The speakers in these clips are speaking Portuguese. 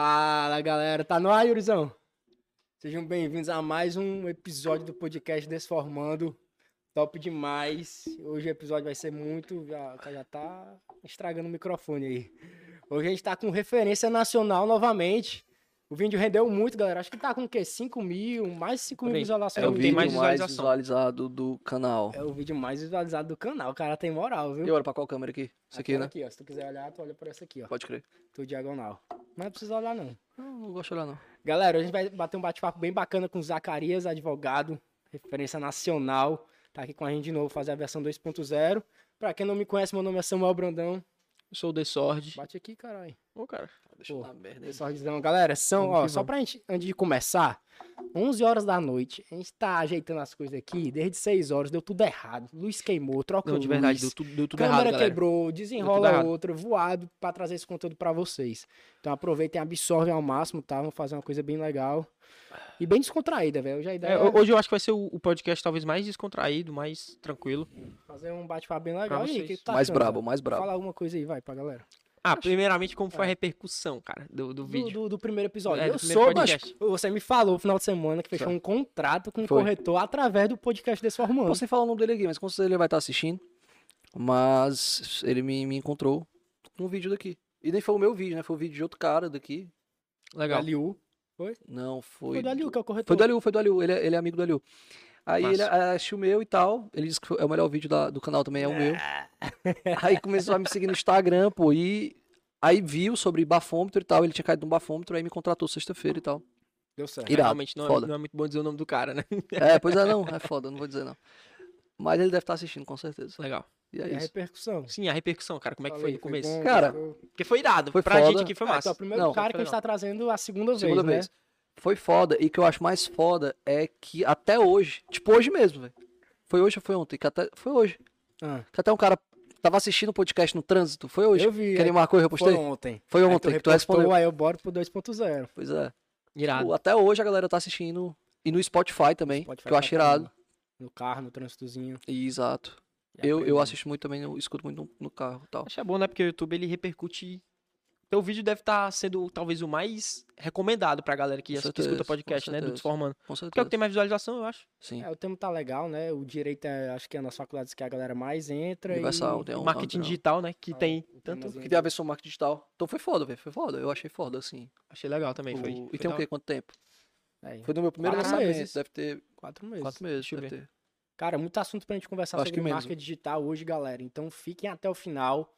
Fala, galera. Tá no ar, Yurizão? Sejam bem-vindos a mais um episódio do podcast Desformando. Top demais. Hoje o episódio vai ser muito. Já, já tá estragando o microfone aí. Hoje a gente tá com referência nacional novamente. O vídeo rendeu muito, galera. Acho que tá com o quê? 5 mil, mais 5 mil visualizações. É o vídeo mais mais, visualizado do canal. É o vídeo mais visualizado do canal. O cara tem moral, viu? E olha pra qual câmera aqui? Isso aqui, Aquela né? aqui, ó. Se tu quiser olhar, tu olha por essa aqui, ó. Pode crer. Tu diagonal. Não precisa olhar, não. Não, não gosto de olhar, não. Galera, hoje a gente vai bater um bate-papo bem bacana com o Zacarias, advogado, referência nacional. Tá aqui com a gente de novo, fazer a versão 2.0. Pra quem não me conhece, meu nome é Samuel Brandão. Eu sou o The Sword. Bate aqui, caralho. Ô, cara. Deixa Pô, eu dar merda aí. Sorrisão. Galera, são, ó, só pra gente, antes de começar, 11 horas da noite, a gente tá ajeitando as coisas aqui, desde 6 horas, deu tudo errado. Luz queimou, troca Não, de verdade, luz, deu tudo, deu tudo câmera errado, galera. quebrou, desenrola outra, voado pra trazer esse conteúdo pra vocês. Então aproveitem, absorvem ao máximo, tá? Vamos fazer uma coisa bem legal. E bem descontraída, velho. Hoje a ideia É, ho- hoje eu acho que vai ser o, o podcast talvez mais descontraído, mais tranquilo. fazer um bate-papo bem legal. Aí, tá mais achando, brabo, mais brabo. Fala alguma coisa aí, vai, pra galera. Ah, primeiramente, como foi a É. repercussão, cara, do, do Do, vídeo? do, do primeiro episódio. É, do eu primeiro sou, podcast. mas você me falou no final de semana que fechou Tá. um contrato com um Foi. corretor através do podcast Desformando. Posso nem falar o nome dele aqui, mas com certeza ele vai estar assistindo. Mas ele me, me encontrou com um vídeo daqui. E nem foi o meu vídeo, né? Foi o vídeo de outro cara daqui. Legal. Aliu. Não, foi. Foi do Aliu, que é o corretor. Foi do Aliu, foi do Aliu. Ele, é- ele é amigo do Aliu. Aí ele Massa. assistiu o meu e tal. Ele disse que foi- é o melhor vídeo da- do canal também, é o meu. Aí começou a me seguir no Instagram, pô. E aí viu sobre bafômetro e tal. Ele tinha caído num bafômetro, aí me contratou sexta-feira e tal. Deu certo. É, Irado, Realmente não é, foda. não é muito bom dizer o nome do cara, né? É, pois é, não. É foda, não vou dizer não. Mas ele deve estar assistindo, com certeza. Legal. E é E a isso. repercussão. Sim, a repercussão, cara, como é que foi Falei, no começo? bom, Cara, foi- Porque foi irado. foi pra foda. gente aqui foi Ah, tu é massa. o primeiro Não, cara que a foi gente tá trazendo a segunda, Segunda vez, vez. né? Foi foda. E o que eu acho mais foda é que até hoje, tipo hoje mesmo, velho. Foi hoje ou foi ontem? Que até, foi hoje. Ah, Que até um cara tava assistindo o podcast no trânsito. Foi hoje. eu vi. Que ele é, marcou e eu foi repostei? ontem. Foi Aí ontem que tu repostou, respondeu. Aí eu boro pro 2.0. Pois é. Irado. Até hoje a galera tá assistindo. E no Spotify também, Spotify que eu acho irado. No carro, no trânsitozinho. Exato. Eu, eu assisto muito também, eu escuto muito no, no carro e tal. Acho que é bom, né? Porque o YouTube ele repercute. Teu vídeo deve estar sendo talvez o mais recomendado pra galera que, Com que certeza, escuta com podcast, né? Do certeza. Desformando. Com Porque é o certeza. que tem mais visualização, eu acho. Sim. É, o tema tá legal, né? O direito é, acho que é nas faculdades que a galera mais entra. Universal, e... tem um. Marketing um- digital, né? Que Ah, tem tanto. Que tem a ver com marketing digital. Então foi foda, velho. Foi foda. Eu achei foda, assim. Achei legal também. Foi, O- foi E tem o quê? Quanto tempo? É, Foi no meu primeiro Quatro lançamento. meses. Deve ter quatro meses. quatro meses. Deixa eu Deve ver. ter. Cara, muito assunto pra gente conversar acho sobre marca digital hoje, galera. Então fiquem até o final,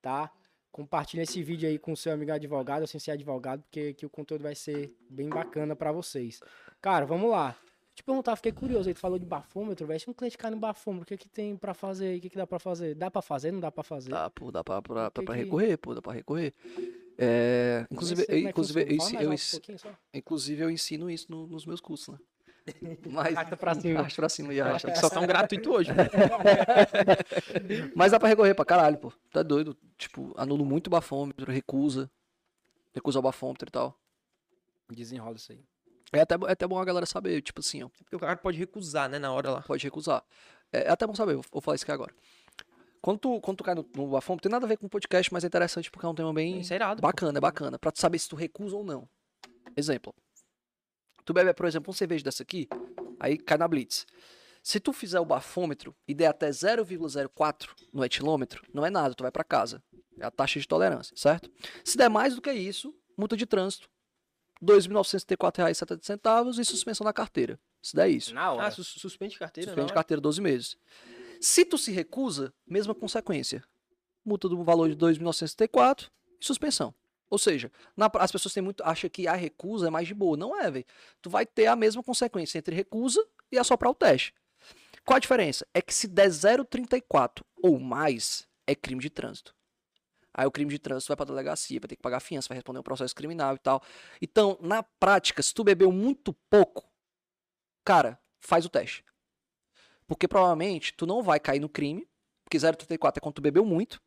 tá? Compartilha esse vídeo aí com o seu amigo advogado, sem ser advogado, porque que o conteúdo vai ser bem bacana pra vocês. Cara, vamos lá. Te perguntar, fiquei curioso. Aí tu falou de bafômetro, velho. Se um cliente cai no bafômetro, o que, que tem pra fazer aí? O que, que dá pra fazer? Dá pra fazer? Não dá pra fazer? Dá, pô, dá pra, pra, que recorrer, pô, dá pra recorrer. É, inclusive, é inclusive, eu, eu um inclusive eu ensino isso no- nos meus cursos, né? Mas, Arrasta pra cima. Arrasta pra cima e arrasta. Só tá um gratuito hoje. Mas dá pra recorrer pra caralho, pô. Tá doido. Tipo, anulo muito o bafômetro, recusa. Recusa o bafômetro e tal. Desenrola isso aí. É até, é até bom a galera saber, tipo assim, ó. Porque o cara pode recusar, né? Na hora lá. Pode recusar. É, é até bom saber, vou, vou falar isso aqui agora. Quando tu, quando tu cai no, no bafômetro, tem nada a ver com podcast, mas é interessante porque é um tema bem é irado. pô. bacana, é bacana. Pra tu saber se tu recusa ou não. Exemplo. Tu bebe, por exemplo, uma cerveja dessa aqui, aí cai na Blitz. Se tu fizer o bafômetro e der até 0,04 no etilômetro, não é nada, tu vai pra casa. É a taxa de tolerância, certo? Se der mais do que isso, multa de trânsito, R$ 2.974,70 e suspensão da carteira. Se der isso. Na hora. Ah, sus- suspende carteira, Suspende não? carteira 12 meses. Se tu se recusa, mesma consequência. Multa do valor de 2.964 e suspensão. Ou seja, na as pessoas têm muito acham que a recusa é mais de boa. Não é, velho. Tu vai ter a mesma consequência entre recusa e assoprar o teste. Qual a diferença? É que se der 0,34 ou mais, é crime de trânsito. Aí o crime de trânsito vai pra delegacia, vai ter que pagar fiança, vai responder um processo criminal e tal. Então, na prática, se tu bebeu muito pouco, cara, faz o teste. Porque provavelmente tu não vai cair no crime, porque 0,34 é quando tu bebeu muito.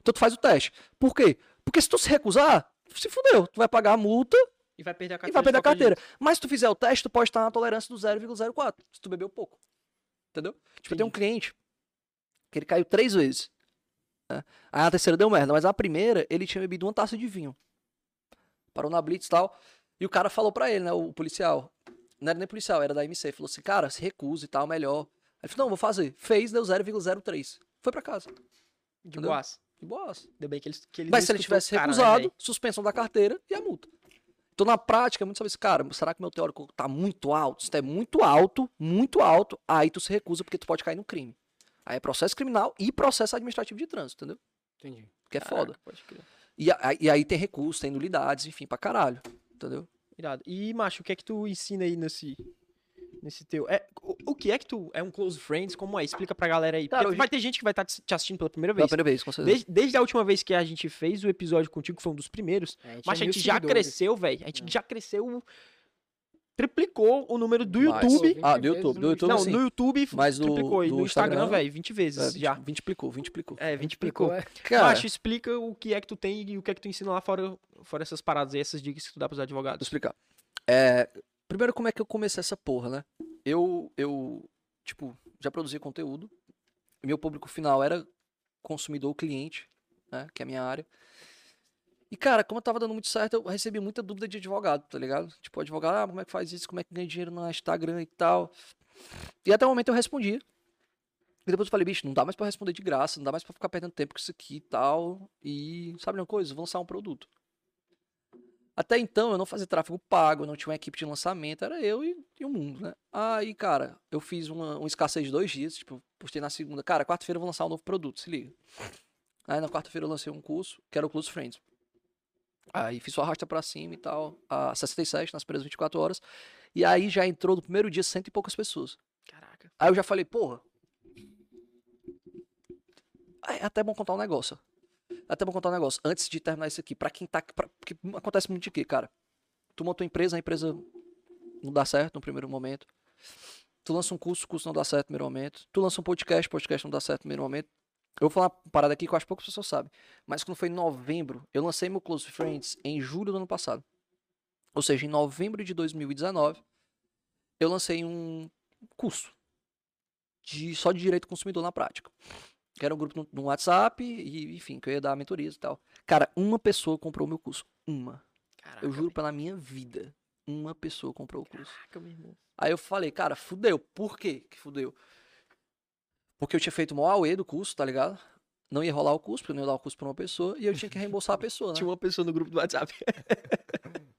Então tu faz o teste. Por quê? Porque se tu se recusar, se fudeu. Tu vai pagar a multa E vai perder a e carteira. vai perder a carteira. Mas se tu fizer o teste, tu pode estar na tolerância do 0,04. Se tu bebeu pouco. Entendeu? Tipo, eu tenho um cliente que ele caiu três vezes. né? Aí a terceira deu merda, mas a primeira, ele tinha bebido uma taça de vinho. Parou na Blitz e tal. E o cara falou pra ele, né, o policial. Não era nem policial, era da MC. Falou assim, cara, se recusa e tal, melhor. Ele falou, não, vou fazer. Fez, deu 0,03. Foi pra casa. De boas. De boas. Ainda bem que eles, que eles Mas se ele tivesse né, recusado, suspensão da carteira e a multa. Então, na prática, é muito saber assim, cara, será que meu teórico tá muito alto? Se tá muito alto, muito alto, aí tu se recusa porque tu pode cair no crime. Aí é processo criminal e processo administrativo de trânsito, entendeu? Entendi. Que é Caraca, foda. Pode crer. E, a- e aí tem recurso, tem nulidades, enfim, pra caralho. Entendeu? Irado. E, macho, o que é que tu ensina aí nesse, nesse teu... É, o, o que é que tu... É um close friends? Como é? Explica pra galera aí. Cara, Porque hoje- vai ter gente que vai estar te assistindo pela primeira Pela vez. primeira vez, com certeza. Desde, desde a última vez que a gente fez o episódio contigo, que foi um dos primeiros, É, mas a tinha gente já seguidores. cresceu, velho. A gente já cresceu... Triplicou o número do Mais. YouTube. Ah, 20 do YouTube. Do YouTube, Não, sim. no YouTube Mas do- triplicou. E do no Instagram, Instagram, velho, 20 vezes É, 20, já. 20 explicou, 20 explicou. É, 20 Explicou, triplicou. é. Cara, Macho, explica o que é que tu tem e o que é que tu ensina lá fora, fora essas paradas aí, essas dicas que tu dá pros Vou advogados. explicar. É, primeiro, como é que eu comecei essa porra, né? Eu, eu, tipo, já produzi conteúdo. Meu público final era consumidor, cliente, né? Que é a minha área. E, cara, como eu tava dando muito certo, eu recebi muita dúvida de advogado, tá ligado? Tipo, advogado, ah, como é que faz isso? Como é que ganha dinheiro no Instagram e tal? E até o momento eu respondia. E depois eu falei, bicho, não dá mais pra responder de graça, não dá mais pra ficar perdendo tempo com isso aqui e tal. E, sabe uma coisa? Vou lançar um produto. Até então eu não fazia tráfego pago, não tinha uma equipe de lançamento, era eu e, e o mundo, né? Aí, cara, eu fiz uma, uma escassez de dois dias, tipo, postei na segunda, cara, quarta-feira eu vou lançar um novo produto, se liga. Aí na quarta-feira eu lancei um curso, que era o Close Friends. Aí fiz sua arrasta pra cima e tal, a 67 nas primeiras 24 horas. E aí já entrou no primeiro dia cento e poucas pessoas. Caraca. Aí eu já falei, porra. É até bom contar um negócio. Até bom contar um negócio. Antes de terminar isso aqui, pra quem tá. Pra, porque acontece muito de quê, cara? Tu montou uma empresa, a empresa não dá certo no primeiro momento. Tu lança um curso, o curso não dá certo no primeiro momento. Tu lança um podcast, podcast não dá certo no primeiro momento. Eu vou falar uma parada aqui que eu acho que poucas pessoas sabem. Mas quando foi em novembro, eu lancei meu Close Friends em julho do ano passado. Ou seja, em novembro de 2019, eu lancei um curso de só de direito do consumidor na prática. Que era um grupo no, no WhatsApp e, enfim, que eu ia dar mentorias e tal. Cara, uma pessoa comprou meu curso. Uma. Caraca, Eu juro pela minha vida. Uma pessoa comprou o curso. Caraca, meu irmão. Aí eu falei, cara, fudeu. Por quê que fudeu? Porque eu tinha feito o maior AUE do curso, tá ligado? Não ia rolar o curso, porque eu não ia dar o curso pra uma pessoa, e eu tinha que reembolsar a pessoa, né? Tinha uma pessoa no grupo do WhatsApp.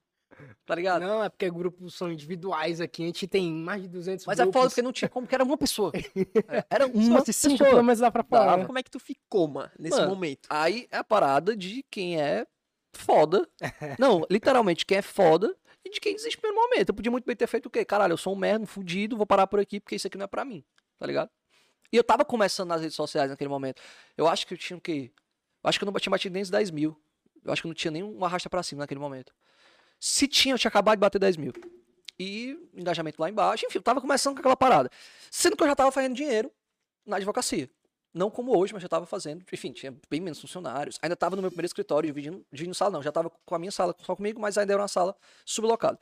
Tá ligado? Não, é porque grupos são individuais aqui, a gente tem mais de 200 Mas é grupos. foda porque não tinha como, que era uma pessoa. É, Era uma cinco, pessoa. pelo menos dá pra falar. Né? Como é que tu ficou, mano, nesse Mano, momento? Aí é a parada de quem é foda. Não, literalmente, quem é foda e de quem desiste no primeiro momento. Eu podia muito bem ter feito o quê? Caralho, eu sou um merda, um fudido, vou parar por aqui porque isso aqui não é pra mim, tá ligado? E eu tava começando nas redes sociais naquele momento. Eu acho que eu tinha o quê? Eu acho que eu não tinha batido nem os 10 mil. Eu acho que eu não tinha nem um arrasta pra cima naquele momento. Se tinha, eu tinha acabado de bater 10 mil. E engajamento lá embaixo. Enfim, eu tava começando com aquela parada. Sendo que eu já tava fazendo dinheiro na advocacia. Não como hoje, mas já tava fazendo. Enfim, tinha bem menos funcionários. Ainda tava no meu primeiro escritório, dividindo, dividindo sala, não. Já tava com a minha sala, só comigo, mas ainda era uma sala sublocada.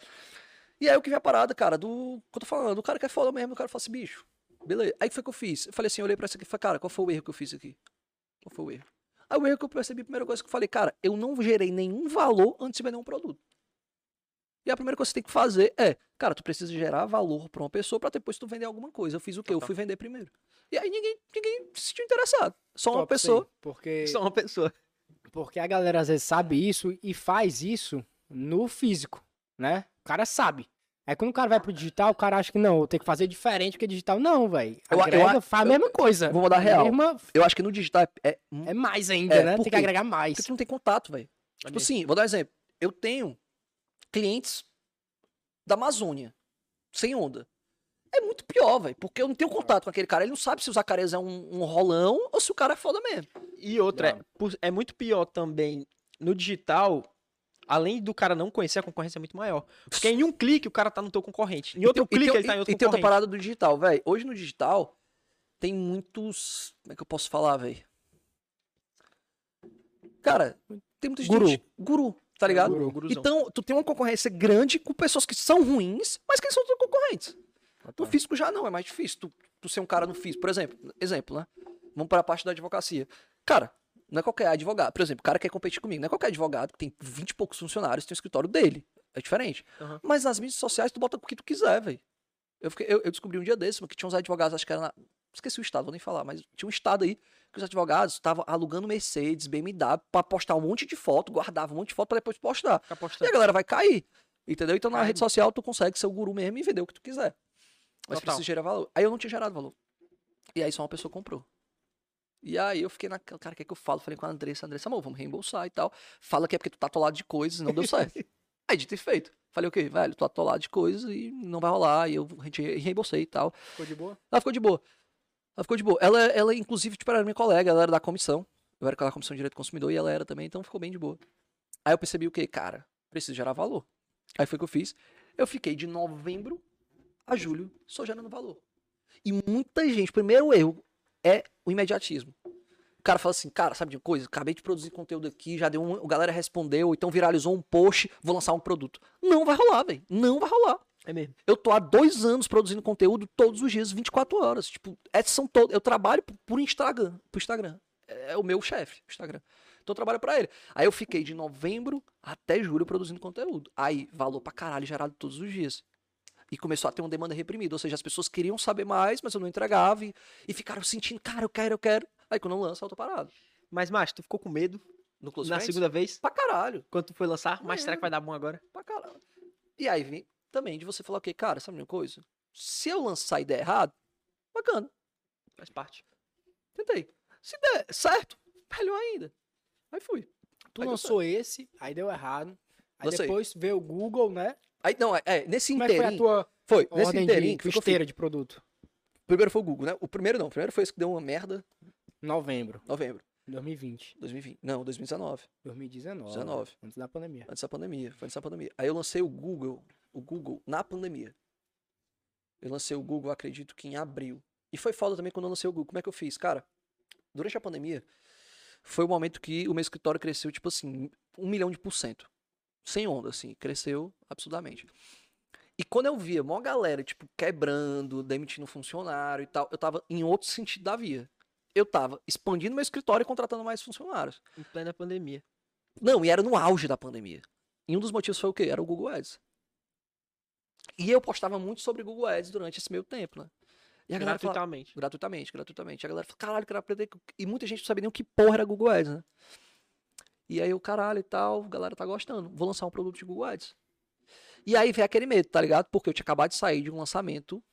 E aí o que vi a parada, cara, do. Que eu tô falando, do cara que é foda mesmo, do cara fala assim, bicho. Beleza. Aí o que foi que eu fiz? Eu falei assim, eu olhei pra isso aqui e falei, cara, qual foi o erro que eu fiz aqui? Qual foi o erro? Aí o erro que eu percebi, a primeira coisa que eu falei, cara, eu não gerei nenhum valor antes de vender um produto. E a primeira coisa que você tem que fazer é, cara, tu precisa gerar valor pra uma pessoa pra depois tu vender alguma coisa. Eu fiz o quê? Eu fui vender primeiro. E aí ninguém, ninguém se sentiu interessado. Só uma Top aí, pessoa. Porque, Só uma pessoa. porque a galera às vezes sabe isso e faz isso no físico, né? O cara sabe. Aí quando o cara vai pro digital, o cara acha que não, tenho que fazer diferente porque digital. Não, velho. Eu- eu- faz a mesma coisa. Vou mudar real. mesma- Eu acho que no digital é, é, é mais ainda, É, né? Tem que agregar mais. porque tu não tem contato, velho. Tipo assim, vou dar um exemplo. Eu tenho clientes da Amazônia, sem onda. É muito pior, velho, porque eu não tenho contato com aquele cara. Ele não sabe se o Zacarias é um, um rolão ou se o cara é foda mesmo. E outra, é, é muito pior também no digital, além do cara não conhecer, a concorrência é muito maior. Porque em um clique o cara tá no teu concorrente. Em outro E tem- e clique tem- ele tá em outro E tem outra concorrente. parada do digital, velho. Hoje no digital tem muitos. Como é que eu posso falar, velho? Cara, tem muita Guru. gente. Guru, tá ligado? Então, tu tem uma concorrência grande com pessoas que são ruins, mas que são concorrentes. No físico já não, é mais difícil. Tu, tu ser um cara no físico. Por exemplo, exemplo, né? Vamos para a parte da advocacia. Cara, Não é qualquer advogado. Por exemplo, o cara quer competir comigo. Não é qualquer advogado que tem 20 e poucos funcionários, tem o escritório dele. É diferente. Aham. Mas nas mídias sociais, tu bota o que tu quiser, velho. Eu, eu, descobri um dia desse, que tinha uns advogados, acho que era na. Esqueci o estado, vou nem falar, mas tinha um estado aí que os advogados estavam alugando Mercedes, BMW, pra postar um monte de foto, guardava um monte de foto pra depois postar. E a galera vai cair. Entendeu? Então na rede social tu consegue ser o guru mesmo e vender o que tu quiser. Mas Total. precisa gerar valor. Aí eu não tinha gerado valor. E aí só uma pessoa comprou. E aí eu fiquei naquela, cara, o que é que eu falo? Falei com a Andressa, Andressa, amor, vamos reembolsar e tal. Fala que é porque tu tá atolado de coisas e não deu certo. aí dito e feito. Falei o quê? Velho, tô atolado de coisas e não vai rolar. E eu reembolsei e tal. Ficou de boa? Ela ficou de boa. Ela ficou de boa. Ela, ela inclusive, tipo, era minha colega, ela era da comissão. Eu era da comissão de direito do consumidor e ela era também, então ficou bem de boa. Aí eu percebi o quê? Cara, preciso gerar valor. Aí foi o que eu fiz. Eu fiquei de novembro a julho só gerando valor. E muita gente, o primeiro erro é o imediatismo. O cara fala assim, cara, sabe de coisa? Acabei de produzir conteúdo aqui, já deu um. A galera respondeu, então viralizou um post, vou lançar um produto. Não vai rolar, velho. Não vai rolar. É mesmo. Eu tô há dois anos produzindo conteúdo todos os dias, 24 horas. Tipo, essas são todas. Eu trabalho por- Instagram. Por Instagram. É o meu chefe, o Instagram. Então eu trabalho pra ele. Aí eu fiquei de novembro até julho produzindo conteúdo. Aí, valor pra caralho gerado todos os dias. E começou a ter uma demanda reprimida. Ou seja, as pessoas queriam saber mais, mas eu não entregava. E, e ficaram sentindo, cara, eu quero, eu quero. Aí quando eu lanço, eu tô parado. Mas, macho, tu ficou com medo No Close na Friends, segunda vez? Pra caralho. Quando tu foi lançar? Mas É. será que vai dar bom agora? Pra caralho. E aí vem também de você falar, ok, cara, sabe uma coisa? Se eu lançar e der errado, bacana. Faz parte. Tentei. Se der certo, melhor ainda. Aí fui. Tu Aí lançou esse, aí deu errado. Aí Lancei. depois veio o Google, né? Aí, não, é, é, nesse Como é que foi a inteirinho. tua Foi, nesse inteirinho de esteira de produto? Primeiro foi o Google, né? O primeiro não. O primeiro foi esse que deu uma merda. Novembro, Novembro. 2020. 2020. Não, 2019. 2019. 19. Antes da pandemia. Antes da pandemia. Foi antes da pandemia. Aí eu lancei o Google. O Google na pandemia. Eu lancei o Google, acredito que em abril. E foi foda também quando eu lancei o Google. Como é que eu fiz? Cara, durante a pandemia, foi o momento que o meu escritório cresceu, tipo assim, um milhão de por cento. Sem onda, assim. Cresceu absurdamente. E quando eu via uma galera, tipo, quebrando, demitindo funcionário e tal, eu tava em outro sentido da via. Eu tava expandindo meu escritório e contratando mais funcionários. Em plena pandemia. Não, e era no auge da pandemia. E um dos motivos foi o quê? Era o Google Ads. E eu postava muito sobre Google Ads durante esse meio tempo, né? E a galera Gratuitamente. gratuitamente, gratuitamente. A galera falou, caralho, quero aprender. com-" E muita gente não sabia nem o que porra era Google Ads, né? E aí o caralho e tal, a galera tá gostando. Vou lançar um produto de Google Ads. E aí veio aquele medo, tá ligado? Porque eu tinha acabado de sair de um lançamento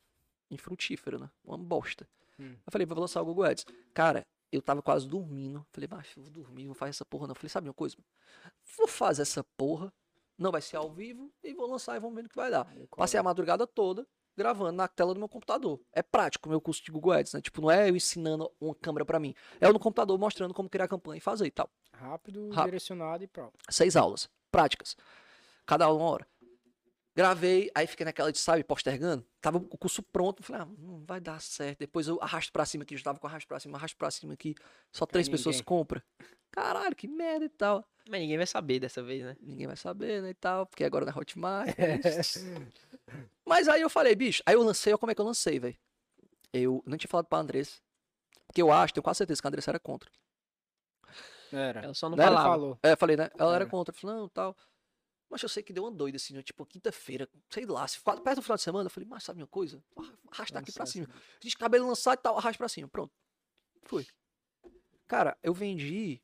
infrutífero, né? Uma bosta. Hum. Eu falei, vou lançar o Google Ads. Cara, eu tava quase dormindo. Falei, macho, eu vou dormir, vou fazer essa porra não. Falei, sabe uma coisa? Vou fazer essa porra, não vai ser ao vivo, e vou lançar e vamos ver no que vai dar. Passei a madrugada toda gravando na tela do meu computador. É prático o meu curso de Google Ads, né? Tipo, não é eu ensinando uma câmera pra mim. É eu no computador mostrando como criar campanha e fazer e tal. Rápido, Rápido. direcionado e pronto. Seis aulas, práticas. Cada aula uma hora. Gravei, aí fiquei naquela de, sabe, postergando. Tava o curso pronto. Falei, ah, não vai dar certo. Depois eu arrasto pra cima aqui, já tava com arrasto pra cima, arrasto pra cima aqui. Só três pessoas compram. Caralho, que merda e tal. Mas ninguém vai saber dessa vez, né? Ninguém vai saber, né, e tal, porque agora na Hotmart. Mas aí eu falei, bicho, aí eu lancei, olha como é que eu lancei, velho. Eu não tinha falado pra Andressa, porque eu acho, tenho quase certeza que a Andressa era contra. Era. Ela só não Né? Ela falava. falou. É, eu falei, né? Ela era Era. contra. Eu falei, não, tal. Mas eu sei que deu uma doida, assim, né? Tipo, quinta-feira, sei lá, se for perto do final de semana, eu falei, mas sabe uma coisa? Arra- Arrasta aqui pra cima. A gente cabelo lançado e tal, arrasta pra cima. Pronto. Fui. Cara, eu vendi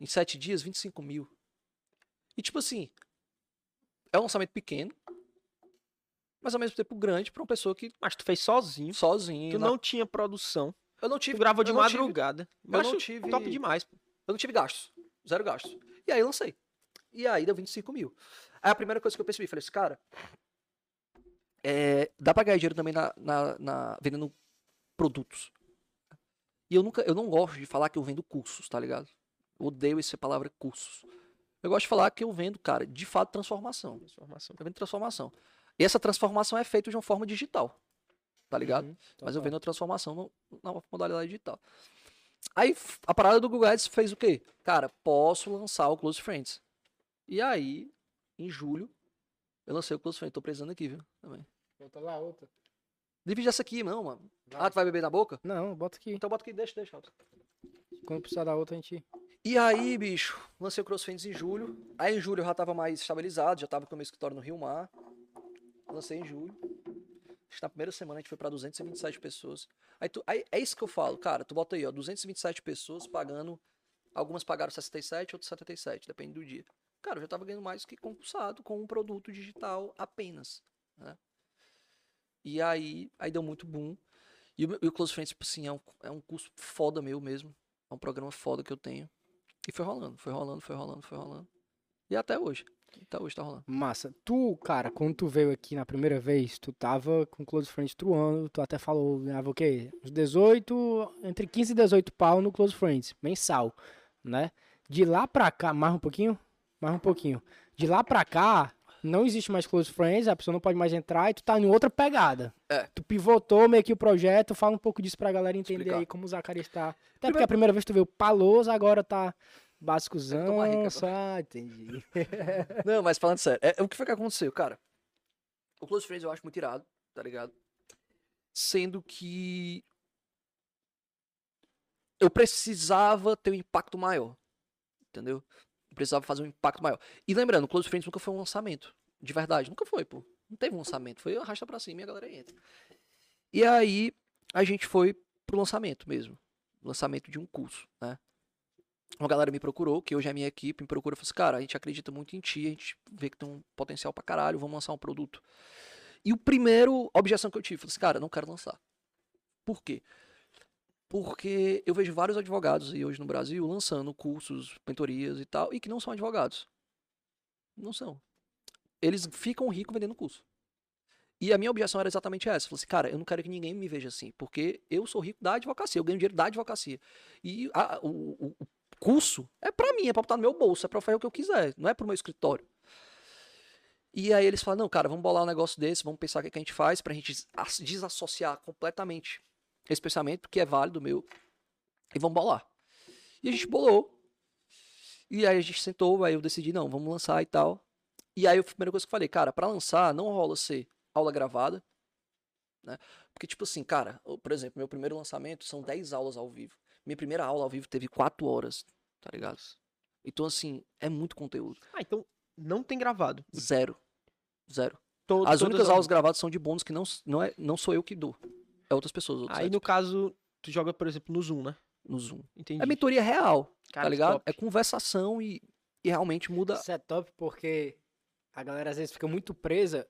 em sete dias 25 mil. E tipo assim, é um lançamento pequeno, mas ao mesmo tempo grande pra uma pessoa que Mas tu fez sozinho. sozinho. Tu não tinha produção. eu não Tu tive. gravou de eu não tive- madrugada. eu não tive- Top demais, pô. Eu não tive gastos. Zero gastos. E aí lancei. E aí deu 25 mil. Aí a primeira coisa que eu percebi, falei assim, cara, é, dá pra ganhar dinheiro também na, na, na- vendendo produtos. E eu nunca, eu não gosto de falar que eu vendo cursos, tá ligado? Eu odeio essa palavra cursos. Eu gosto de falar que eu vendo, cara, de fato, transformação. Transformação. Eu vendo transformação. E essa transformação é feita de uma forma digital. Tá ligado? Uhum, Mas eu vendo a transformação no- na modalidade digital. Aí a parada do Google Ads fez o quê? Cara, posso lançar o Close Friends. E aí, em julho, eu lancei o Close Friends. Tô precisando aqui, viu? Também. Bota lá outra. Divide essa aqui, não, mano. Vai. Ah, tu vai beber na boca? Não, bota aqui. Então bota aqui, deixa, deixa. Quando precisar da outra, a gente. E aí, bicho, lancei o CrossFits em julho. Aí em julho eu já tava mais estabilizado, já tava com o meu escritório no Rio Mar. Lancei em julho. Acho que na primeira semana a gente foi pra 227 pessoas. Aí, tu, aí é isso que eu falo, cara, tu bota aí, ó, 227 pessoas pagando. Algumas pagaram 67, outras 77, depende do dia. Cara, eu já tava ganhando mais que concursado com um produto digital apenas, né? E aí, aí deu muito boom. E e o Close Friends, tipo assim, é um, é um curso foda meu mesmo. É um programa foda que eu tenho. E foi rolando, foi rolando, foi rolando, foi rolando. E até hoje. Até hoje tá rolando. Massa. Tu, cara, quando tu veio aqui na primeira vez, tu tava com Close Friends truando, tu até falou, ganhava o quê? Uns 18, entre 15 e 18 pau no Close Friends, mensal, né? De lá pra cá, mais um pouquinho? Mais um pouquinho. De lá pra cá, não existe mais Close Friends, a pessoa não pode mais entrar e tu tá em outra pegada. É. Tu pivotou meio que o projeto, fala um pouco disso pra galera entender Explicar. aí como o Zacarias tá. Até porque a primeira vez tu veio paloso, agora tá basicozão. tomar rica, só... Ah, entendi. Não, mas falando sério, é, o que foi que aconteceu, cara? O Close Friends eu acho muito irado, tá ligado? Sendo que eu precisava ter um impacto maior, entendeu? Precisava fazer um impacto maior. E lembrando, Close Friends nunca foi um lançamento, de verdade, nunca foi, pô. Não teve um lançamento, foi arrasta pra cima e a galera entra. E aí a gente foi pro lançamento mesmo, lançamento de um curso, né? Uma galera me procurou, que hoje é a minha equipe, me procurou e falou assim, cara, a gente acredita muito em ti, a gente vê que tem um potencial pra caralho, vamos lançar um produto. E o primeiro objeção que eu tive, falei assim, cara, não quero lançar. Por quê? Porque eu vejo vários advogados aí hoje no Brasil lançando cursos, mentorias e tal, e que não são advogados. Não são. Eles ficam ricos vendendo curso. E a minha objeção era exatamente essa. Eu falei assim, cara, eu não quero que ninguém me veja assim, porque eu sou rico da advocacia, eu ganho dinheiro da advocacia. E a- o, o- curso é pra mim, é pra botar no meu bolso, é pra fazer o que eu quiser, não é pro meu escritório. E aí eles falam, não, cara, vamos bolar um negócio desse, vamos pensar o que, que a gente faz pra gente as- desassociar completamente esse pensamento, que é válido meu, e vamos bolar. E a gente bolou. E aí a gente sentou, aí eu decidi, não, vamos lançar e tal. E aí a primeira coisa que eu falei, cara, pra lançar não rola ser aula gravada, né? Porque, tipo assim, cara, por exemplo, meu primeiro lançamento são 10 aulas ao vivo. Minha primeira aula ao vivo teve 4 horas, tá ligado? Então, assim, é muito conteúdo. Ah, então não tem gravado. Zero. Zero. Todo- As únicas aulas gravadas são de bônus que não, não, é, não sou eu que dou. É outras pessoas. outros Aí sites, no caso, tu joga, por exemplo, no Zoom, né? no Zoom. Entendi. É mentoria real, Cara, tá ligado? top. É conversação e, e realmente muda. Isso é top porque a galera às vezes fica muito presa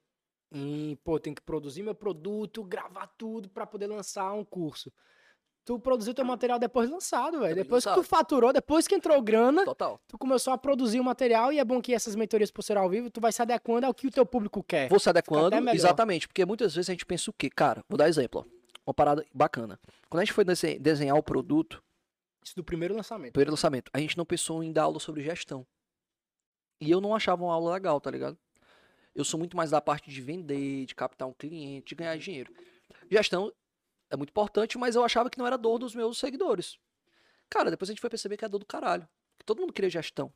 em, pô, tem que produzir meu produto, gravar tudo pra poder lançar um curso. Tu produziu teu material depois de lançado, velho. Depois de Depois que tu lançado. faturou, depois que entrou grana, Total. tu começou a produzir o material e é bom que essas mentorias por ser ao vivo, tu vai se adequando ao que o teu público quer. Vou se adequando, exatamente, porque muitas vezes a gente pensa o quê? Cara, vou dar exemplo, ó. Uma parada bacana. Quando a gente foi dese- desenhar o produto, Isso do primeiro lançamento. primeiro lançamento, a gente não pensou em dar aula sobre gestão. E eu não achava uma aula legal, tá ligado? Eu sou muito mais da parte de vender, de captar um cliente, de ganhar dinheiro. Gestão é muito importante, mas eu achava que não era dor dos meus seguidores. Cara, depois a gente foi perceber que é dor do caralho. Que todo mundo queria gestão.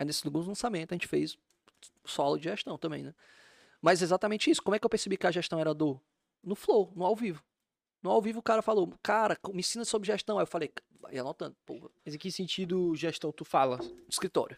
Aí nesse segundo lançamento a gente fez só aula de gestão também, né? Mas exatamente isso. Como é que eu percebi que a gestão era dor? No flow, no ao vivo. No ao vivo o cara falou, cara, me ensina sobre gestão. Aí eu falei, vai anotando, porra, Mas em que sentido gestão tu fala? escritório.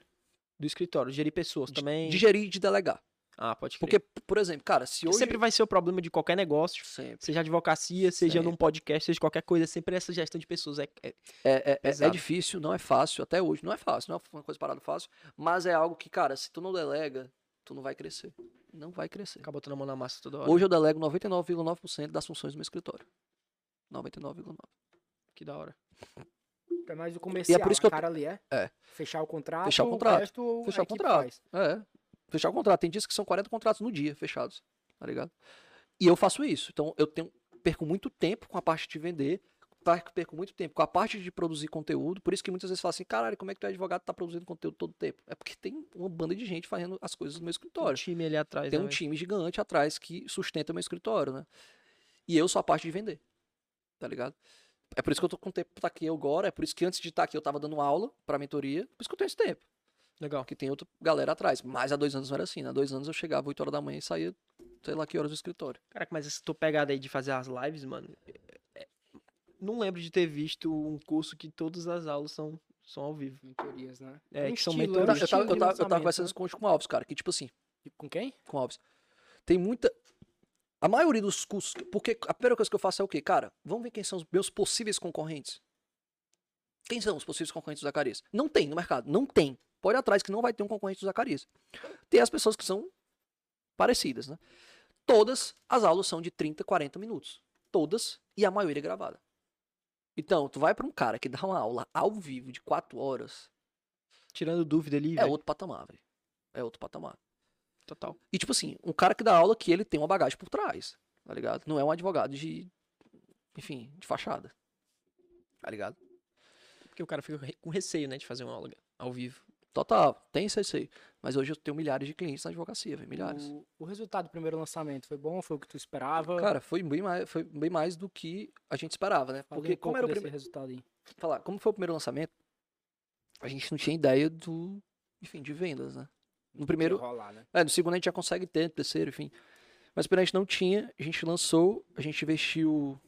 Do escritório, gerir pessoas também. De gerir e de delegar. Ah, pode crer. Porque, por exemplo, cara, se hoje... sempre vai ser o problema de qualquer negócio, Sempre. seja advocacia, seja Sempre. num podcast, seja qualquer coisa, sempre essa gestão de pessoas é, é- É, é- é, é difícil, não é fácil, até hoje não é fácil, não é uma coisa parada fácil, mas é algo que, cara, se tu não delega, tu não vai crescer. Não vai crescer. acaba botando a mão na massa toda hora. Hoje eu delego 99,9% das funções do meu escritório. 99,9%. Que da hora. É mais o comercial, por isso que eu- cara ali é. É. Fechar o contrato, Fechar o contrato. resto a Fechar o contrato. faz. É. Fechar o contrato. Tem dias que são 40 contratos no dia fechados. Tá ligado? E eu faço isso. Então eu tenho, perco muito tempo com a parte de vender. perco- Perco muito tempo com a parte de produzir conteúdo. Por isso que muitas vezes falam assim: caralho, como é que tu é advogado e tá produzindo conteúdo todo tempo? É porque tem uma banda de gente fazendo as coisas no meu Tem um escritório. time ali atrás, Tem né, um time gigante atrás que sustenta meu escritório, né? E eu sou a parte de vender. Tá ligado? É por isso que eu tô com tempo pra estar aqui agora. É por isso que antes de estar aqui eu tava dando aula pra mentoria. Por isso que eu tenho esse tempo. Legal. Porque tem outra galera atrás. Mas há dois anos não era assim. né? Há dois anos eu chegava 8 horas da manhã e saía, sei lá que horas do escritório. Caraca, mas essa tua pegada aí de fazer as lives, mano. é- é- não lembro de ter visto um curso que todas as aulas são, são ao vivo. Mentorias, né? É, Um que são Eu, mentorias. eu, eu, de tava, eu tava conversando né? com, com o Alves, cara, que tipo assim, E Com quem? com o Alves. Tem muita. A maioria dos cursos. Porque a primeira coisa que eu faço é o quê? Cara, vamos ver quem são os meus possíveis concorrentes. Quem são os possíveis concorrentes do Zacarias? Não tem no mercado. Não tem. Pode ir atrás que não vai ter um concorrente do Zacarias. Tem as pessoas que são parecidas, né? Todas as aulas são de 30, 40 minutos. Todas. E a maioria é gravada. Então, tu vai pra um cara que dá uma aula ao vivo de 4 horas. Tirando dúvida ali, É velho. outro patamar, velho. É outro patamar. Total. E, tipo assim, um cara que dá aula que ele tem uma bagagem por trás, tá ligado? Não é um advogado de, enfim, de fachada. Tá ligado? Porque o cara fica com receio, né, de fazer uma aula ao vivo. Total, tem isso aí. Mas hoje eu tenho milhares de clientes na advocacia, velho, milhares. O, o resultado do primeiro lançamento foi bom? Foi o que tu esperava? Cara, foi bem, mais, foi bem mais do que a gente esperava, né? Fala Porque um como era o primeiro... resultado aí. Falar, como foi o primeiro lançamento, a gente não tinha ideia do, enfim, de vendas, né? No primeiro, Rolar, né? É, no segundo a gente já consegue ter, no terceiro, enfim. Mas primeiro a gente não tinha, a gente lançou, a gente investiu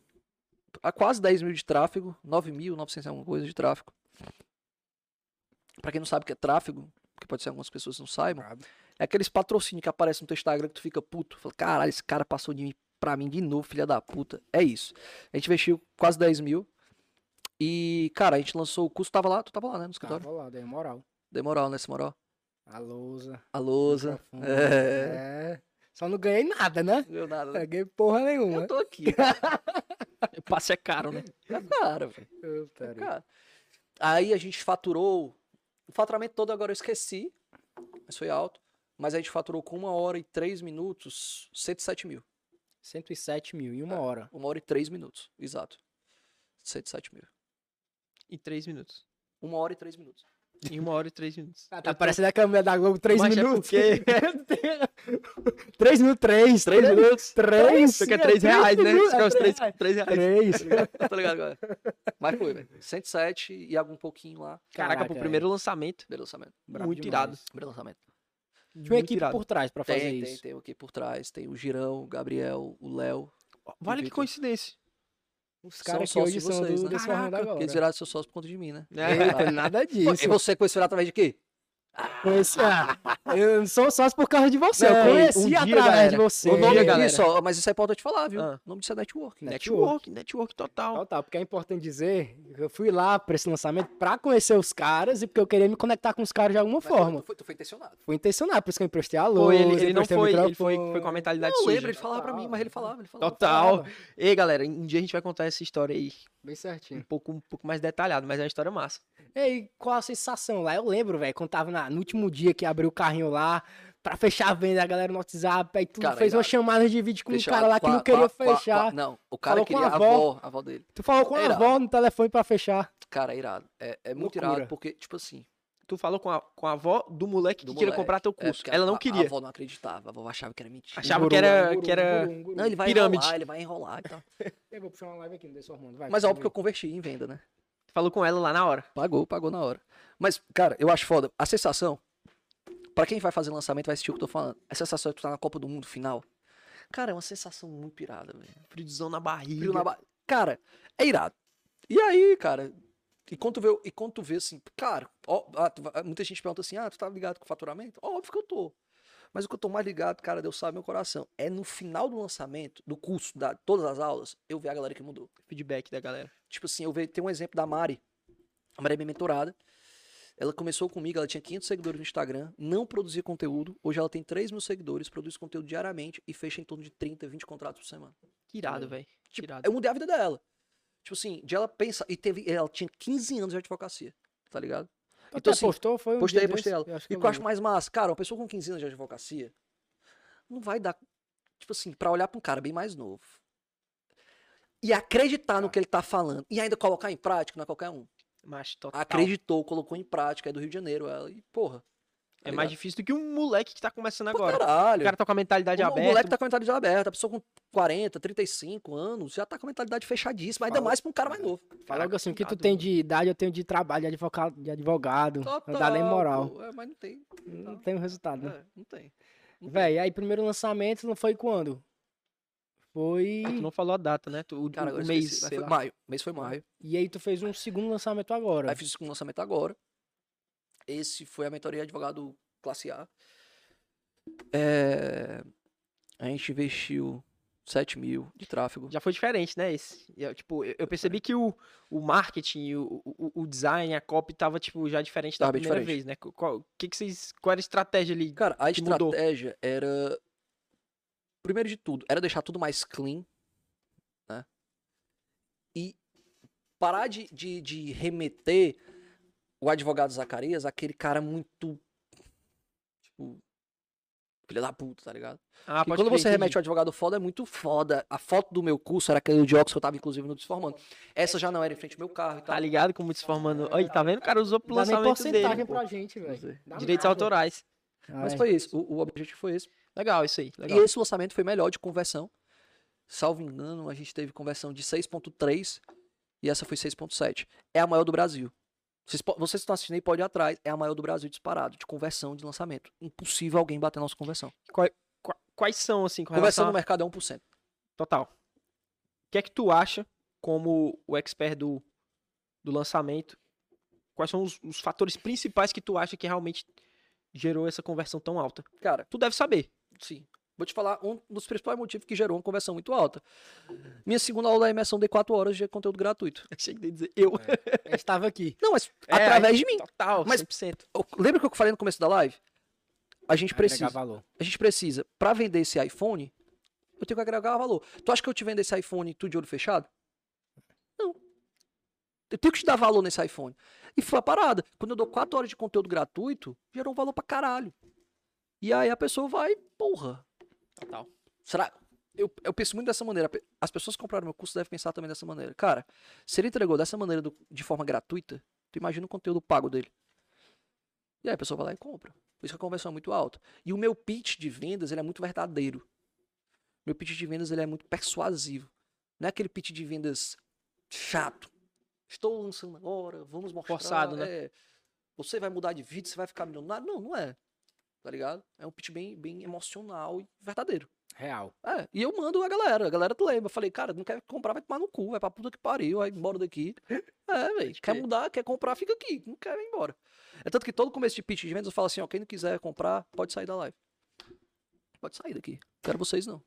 a quase 10 mil de tráfego, 9 mil, 900 e alguma coisa de tráfego. Pra quem não sabe o que é tráfego, que pode ser algumas pessoas não saibam, é aqueles patrocínios que aparecem no teu Instagram que tu fica puto. Fala, caralho, esse cara passou de mim pra mim de novo, filha da puta. É isso. A gente investiu quase 10 mil. E, cara, a gente lançou o curso, tava lá, tu tava lá, né, no escritório? Tava lá, dei moral. Dei moral, né, esse moral. A lousa. A lousa. É. é. Só não ganhei nada, né? Não deu nada, Não né? ganhei porra nenhuma. Eu tô aqui. O passe é caro, né? É caro, velho. É caro. Aí a gente faturou. O faturamento todo agora eu esqueci. Mas foi alto. Mas a gente faturou com uma hora e três minutos, 107 mil. 107 mil em É. uma hora. Uma hora e três minutos. Exato. 107 mil. Em três minutos. Uma hora e três minutos. Em uma hora e três minutos. Ah, tá tô- parecendo a câmera da Globo, 3 Mas é minutos. porque- 3 minutos, 3. 3 minutos. 3. Isso aqui é três reais, né? Isso aqui é os três, reais. três reais. 3. tá ligado agora? Mas foi, velho. 107 e algum pouquinho lá. Caraca, pro Caraca, primeiro lançamento. Primeiro lançamento. Muito irado. Primeiro lançamento. Tinha uma equipe irado. por trás pra fazer Tem, isso. tem, tem o aqui por trás. Tem o Girão, o Gabriel, o Léo. Olha que coincidência. Os caras que sócios hoje de são vocês, do né? Desformando Caraca, agora. Porque eles viraram seus sócios por conta de mim, né? Eita, nada disso. E você conheceu através de quê? Conheci- ah, eu não sou sócio por causa de você. Não, eu conheci um dia, através galera. de você. Um O nome galera. disso, ó, mas isso aí pode te falar, viu? Ah. O nome disso é network. Network, network total. Então tá, porque é importante dizer que eu fui lá pra esse lançamento pra conhecer os caras e porque eu queria me conectar com os caras de alguma Mas forma. Tu foi, tu foi intencionado. Fui intencionado, por isso que eu emprestei a luz. ele, ele não foi, ele foi, foi com a mentalidade Não, eu suja. lembro, ele falava pra mim, mas ele falava, ele falava. Total. Ei, galera, um dia a gente vai contar essa história aí Bem um certinho. pouco, um pouco mais detalhado, mas é uma história massa. Ei, qual a sensação lá? Eu lembro, velho, quando tava na- no último dia que abriu o carrinho lá, pra fechar a venda, a galera no WhatsApp, aí tu Cara, fez uma chamada de vídeo com um cara lá que não queria fechar. não, o cara Falou com queria a a avó. avó, a avó dele. Tu falou com É a irado. avó no telefone pra fechar. Cara, é irado. É, é muito Loucura. irado, porque, tipo assim, Tu falou com a, com a avó do moleque do que queria moleque. comprar teu É, curso. porque Ela não a- queria. A avó não acreditava, a avó achava que era mentira. Achava que era- guru, que era- um guru, um guru. Não, ele vai Pirâmide. enrolar, ele vai enrolar e tal. Eu vou puxar uma live aqui, não deixa hormônio. Vai, Mas continua óbvio que eu converti em venda, né? Falou com ela lá na hora. Pagou, pagou na hora. Mas, cara, eu acho foda. A sensação, pra quem vai fazer lançamento, vai assistir o que eu tô falando. A sensação de tu tá na Copa do Mundo final. Cara, é uma sensação muito pirada, velho. Friozão na barriga. Frio na ba- Cara, é irado. E aí, cara, e quando tu vê, e quando tu vê assim, cara, ó, ah, tu muita gente pergunta assim, ah, tu tá ligado com o faturamento? Óbvio que eu tô. Mas o que eu tô mais ligado, cara, Deus sabe meu coração, é no final do lançamento, do curso, da todas as aulas, eu ver a galera que mudou. Feedback da galera. Tipo assim, eu vejo, tem um exemplo da Mari. A Mari é minha mentorada. Ela começou comigo, ela tinha 500 seguidores no Instagram, não produzia conteúdo. Hoje ela tem 3 mil seguidores, produz conteúdo diariamente e fecha em torno de 30, 20 contratos por semana. Que irado, velho. Tipo, irado. eu mudei a vida dela. Tipo assim, de ela pensar. E teve. Ela tinha 15 anos de advocacia, tá ligado? Então, até assim, postou, foi um postei, dia postei desse? ela. E o eu que eu acho mais massa, cara, uma pessoa com 15 anos de advocacia não vai dar. Tipo assim, pra olhar pra um cara bem mais novo. E acreditar no Tá. que ele tá falando. E ainda colocar em prática, não é qualquer um. Mas total. Acreditou, colocou em prática, é do Rio de Janeiro, ela. E, porra. Tá É mais difícil do que um moleque que tá começando Pra agora. Caralho. O cara tá com a mentalidade o, o aberta. moleque tá com a mentalidade aberta, a pessoa com 40, 35 anos já tá com a mentalidade fechadíssima, ainda Fala- mais pra um cara mais novo. Fala logo assim, o que tu tem de idade, eu tenho de trabalho, de advogado, de advogado não dá nem Total, moral. pô. É, mas não tem. Não Tá. tem o resultado, né? É, não tem. Não tem. Véi, aí primeiro lançamento não foi quando? foi. Ah, tu não falou a data, né? Tu, o, Cara, o mês, esqueci, foi lá. maio. O mês foi maio. E aí tu fez um segundo lançamento agora. Aí fiz o lançamento agora. Esse foi a mentoria advogado classe A. É, A gente investiu 7 mil de tráfego. Já foi diferente, né? Esse. Eu, tipo, eu eu percebi que o, o marketing, o, o, o design, a copy tava, tipo, já diferente da Tava primeira diferente. vez, né? Qual, que que vocês, qual era a estratégia ali? Cara, a que mudou? estratégia era. Primeiro de tudo, era deixar tudo mais clean, né? E parar de, de, de remeter o advogado Zacarias àquele cara muito. Tipo. Filha da puta, tá ligado? Ah, quando você remete o advogado foda, é muito foda. A foto do meu curso era aquele de óculos que eu tava, inclusive, no Desformando. Essa já não era em frente ao meu carro e tal. Tá ligado como desformando. Olha, tá vendo? O cara usou pro Dá nem lançamento porcentagem dele. pô. pra gente, velho. Direitos nada. autorais. Mas Ai. foi isso. O, o objetivo foi esse. Legal, isso aí. Legal. E esse lançamento foi melhor de conversão. Salvo engano, a gente teve conversão de 6.3 e essa foi 6.7. É a maior do Brasil. Vocês, vocês estão assistindo aí, pode ir atrás. É a maior do Brasil disparado, de conversão de lançamento. Impossível alguém bater nossa conversão. Qua- Quais são, assim, com Conversão no mercado é 1%. Total. O que é que tu acha, como o expert do, do lançamento, quais são os, os fatores principais que tu acha que realmente gerou essa conversão tão alta? Cara, Tu deve saber. sim. Vou te falar um dos principais motivos que gerou uma conversão muito alta. Minha segunda aula da imersão de 4 horas de conteúdo gratuito. Achei que ia dizer eu. A gente tava aqui. Não, mas É, através de mim. Total, Mas- 100%. Eu- Lembra que eu falei no começo da live? A gente precisa. Agregar valor. a gente precisa, pra vender esse iPhone, eu tenho que agregar valor. Tu acha que eu te vendo esse iPhone tudo de olho fechado? Não. Eu tenho que te dar valor nesse iPhone. E foi a parada. Quando eu dou 4 horas de conteúdo gratuito, gerou um valor pra caralho. E aí a pessoa vai, porra. Total. Será? Eu, eu penso muito dessa maneira. As pessoas que compraram meu curso devem pensar também dessa maneira. Cara, se ele entregou dessa maneira, do- de forma gratuita, tu imagina o conteúdo pago dele. E aí a pessoa vai lá e compra. Por isso que a conversão é muito alta. E o meu pitch de vendas, ele é muito verdadeiro. Meu pitch de vendas, ele é muito persuasivo. Não é aquele pitch de vendas chato. Estou lançando agora, vamos mostrar. Forçado, né? é, você vai mudar de vida, você vai ficar milionário. Não, não é. Tá ligado? É um pitch bem, bem emocional e verdadeiro. Real. É, e eu mando a galera, a galera tu lembra. Eu falei, cara, não quer comprar, vai tomar no cu, vai pra puta que pariu, vai embora daqui. É, velho, quer mudar, quer comprar, fica aqui, não quer, vai embora. É tanto que todo começo de pitch de vendas eu falo assim, ó, quem não quiser comprar, pode sair da live. Pode sair daqui, quero vocês não.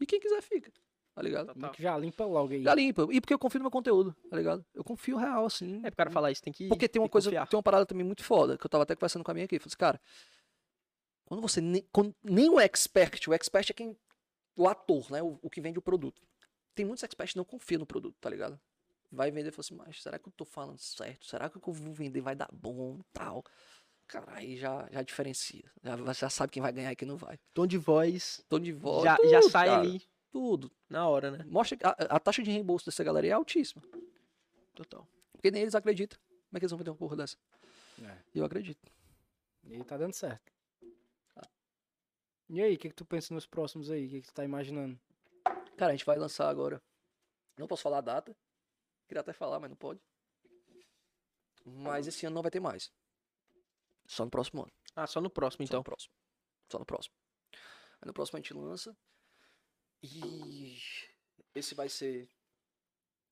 E quem quiser fica, tá ligado? Total. Que já limpa logo aí. Já limpa, e porque eu confio no meu conteúdo, tá ligado? Eu confio real, assim. É pro cara falar isso, tem que. Porque tem uma que coisa, confiar. tem uma parada também muito foda, que eu tava até conversando com a minha aqui. Eu falei assim, cara, quando você nem, quando- nem o expert, o expert é quem, o ator, né, o, o que vende o produto. Tem muitos experts que não confiam no produto, tá ligado? Vai vender e fala assim, mas será que eu tô falando certo? Será que o que eu vou vender vai dar bom tal? Cara, aí já, já diferencia. Já, já sabe quem vai ganhar e quem não vai. Tom de voz Tom de volta. já, tudo, já sai cara, ali Tudo. na hora, né? Mostra que a, a taxa de reembolso dessa galera é altíssima. Total. Porque nem eles acreditam. Como é que eles vão vender uma porra dessa? É. E eu acredito. E tá dando certo. E aí, o que, que tu pensa nos próximos aí? O que, que tu tá imaginando? Cara, a gente vai lançar agora. Não posso falar a data. Queria até falar, mas não pode. Mas esse ano não vai ter mais. Só no próximo ano. Ah, só no próximo, Só então. no próximo. Só no próximo. Aí no próximo a gente lança. E esse vai ser.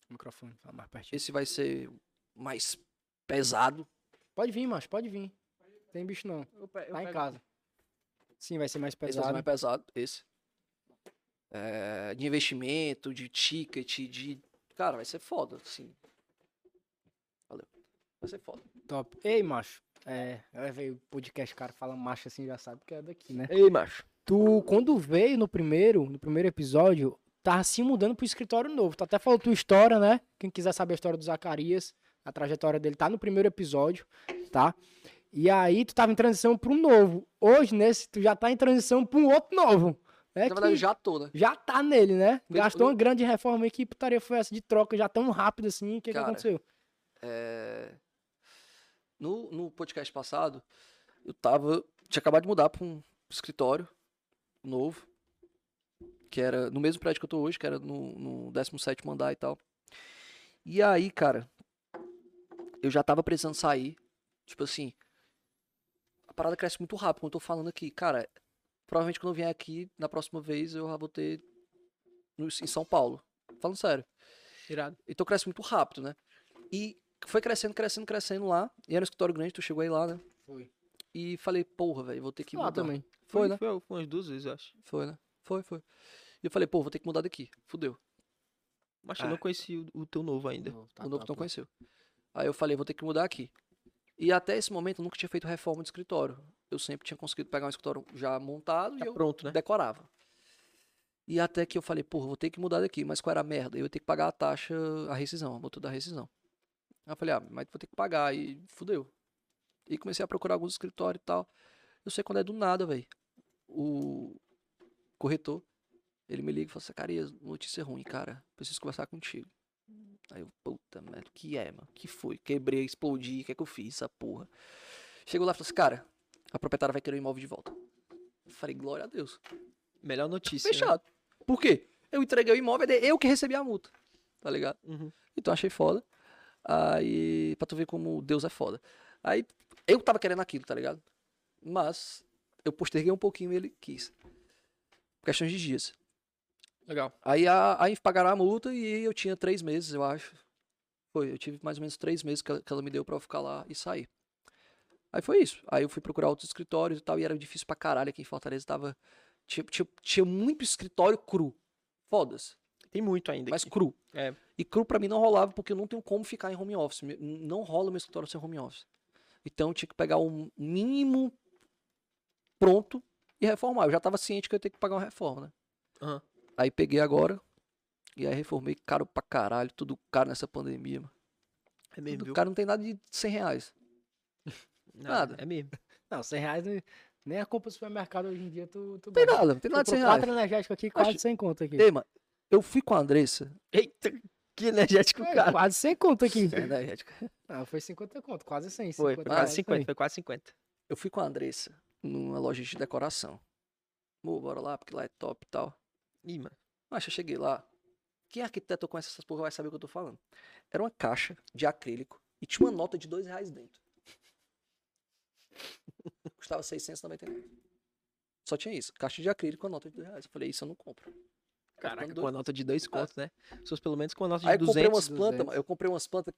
O microfone, fala mais pertinho. Esse vai ser mais pesado. Pode vir, macho, pode vir. Tem bicho não. Tá em casa. Sim, vai ser mais Esse vai ser pesado. mais pesado, esse. É, de investimento, de ticket, de. Cara, vai ser foda, assim. Valeu. Vai ser foda. Top. Ei, macho. É, ela veio o podcast, cara fala macho assim, já sabe que é daqui, né? Ei, macho. Tu, quando veio no primeiro, no primeiro episódio, tava se mudando pro escritório novo. Tu até falou tua história, né? Quem quiser saber a história do Zacarias, a trajetória dele tá no primeiro episódio, tá? E aí tu tava em transição pra um novo. Hoje, nesse, tu já tá em transição pra um outro novo. É Na verdade, já tô, né? já tá nele, né? Gastou uma grande reforma aí, que putaria foi essa de troca já tão rápido assim? O que, que aconteceu? É, No, no podcast passado, eu tava. Tinha acabado de mudar pra um escritório novo. Que era no mesmo prédio que eu tô hoje, que era no, no 17 andar e tal. E aí, cara, eu já tava precisando sair. Tipo assim. A parada cresce muito rápido, como eu tô falando aqui. Cara, provavelmente quando eu vier aqui, na próxima vez, eu já vou ter no- em São Paulo. Falando sério. Irado. Então cresce muito rápido, né? E foi crescendo, crescendo, crescendo lá. E era um escritório grande, tu chegou aí lá, né? Foi. E falei, porra, velho, vou ter que Lá mudar. também. Foi, né? Foi, foi umas duas vezes, eu acho. Foi, né? Foi, foi. E eu falei, pô, vou ter que mudar daqui. Fudeu. Mas eu Ah. não conheci o, o teu novo ainda. Tá o novo tu top, não conheceu. Aí eu falei, vou ter que mudar aqui. E até esse momento eu nunca tinha feito reforma de escritório. Eu sempre tinha conseguido pegar um escritório já montado Tá e eu pronto, né? decorava. E até que eu falei, porra, vou ter que mudar daqui. Mas qual era a merda? Eu ia ter que pagar a taxa, a rescisão, a multa da rescisão. Aí eu falei, ah, mas vou ter que pagar. E fudeu. E comecei a procurar alguns escritórios e tal. Eu sei quando é do nada, velho. O corretor, ele me liga e fala, Zacarias, notícia ruim, cara. Preciso conversar contigo. Aí eu, puta merda, o que é, mano? Que foi? Quebrei, explodi, o que é que eu fiz, essa porra? Chegou lá e falou assim, cara, a proprietária vai querer o imóvel de volta. Eu falei, glória a Deus. Melhor notícia. né? Fechado. Por quê? Eu entreguei o imóvel, é eu que recebi a multa. Tá ligado? Uhum. Então achei foda. Aí, pra tu ver como Deus é foda. Aí, eu tava querendo aquilo, tá ligado? Mas, eu posterguei um pouquinho e ele quis. Questões de dias. Legal. Aí, a, aí pagaram a multa e eu tinha três meses, eu acho. Foi, eu tive mais ou menos três meses que ela, que ela me deu pra eu ficar lá e sair. Aí foi isso. Aí eu fui procurar outros escritórios e tal, e era difícil pra caralho aqui em Fortaleza. Tava, tinha, tinha, tinha muito escritório cru. Fodas. Tem muito ainda. Mas aqui. cru. É. E cru pra mim não rolava porque eu não tenho como ficar em home office. Não rola meu escritório sem home office. Então eu tinha que pegar um mínimo pronto e reformar. Eu já tava ciente que eu ia ter que pagar uma reforma, né? Aham. Aí peguei agora e aí reformei caro pra caralho, tudo caro nessa pandemia, mano. É mesmo, Tudo caro não tem nada de 100 reais. nada. É mesmo. Não, 100 reais nem- a compra do supermercado hoje em dia tu, tu Não tem nada, não tem nada de 100 Comprou reais. quatro energéticos aqui, quase sem conta aqui. Ei, mano, eu fui com a Andressa. Eita, que energético, É, cara. quase sem conta aqui. energética. Não, foi 50 conto, quase 100. Foi, 50 foi quase isso 50, aí. foi quase 50. Eu fui com a Andressa numa loja de decoração. Pô, bora lá, porque lá é top e tal. Ih, mano. Mas eu cheguei lá. Quem é arquiteto conhece essas porra vai saber o que eu tô falando. Era uma caixa de acrílico e tinha uma nota de dois reais dentro. Custava 699. Só tinha isso. Caixa de acrílico com a nota de dois reais. Eu falei, isso eu não compro. Caraca, com a nota de dois contos, né? Fosse pelo menos com a nota de Aí eu comprei 200. umas plantas, 200. eu comprei umas plantas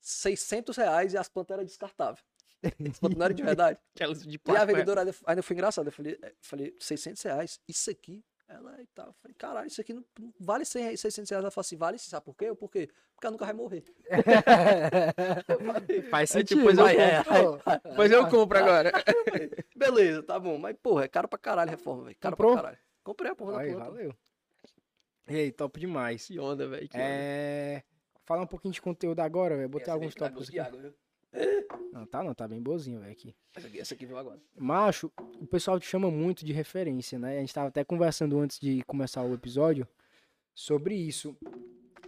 600 reais e as plantas eram descartáveis. As plantas não eram de verdade. Aquelas de E a plástico. é. vendedora ainda, foi engraçada. Eu falei, é, falei, 600 reais, isso aqui? Ela e tal. Eu falei, caralho, isso aqui não, não vale 100, reais, 600 reais. Ela falou assim, vale, sabe por quê? Eu, por quê? Porque ela nunca vai morrer. Eu falei, Faz Aí sentido. depois eu né? compro. Pô, Pois eu compro agora. beleza, tá bom. Mas, porra, é caro pra caralho a reforma, velho. Caro Comprou? pra caralho. Comprei a porra da Aí, planta. valeu. E aí, top demais. Que onda, velho. É... Falar um pouquinho de conteúdo agora, velho. Botei alguns tópicos aqui. água, viu? Não, tá não, tá bem boazinho, velho, aqui. Essa aqui, essa aqui veio agora. Macho, o pessoal te chama muito de referência, né? A gente tava até conversando antes de começar o episódio sobre isso.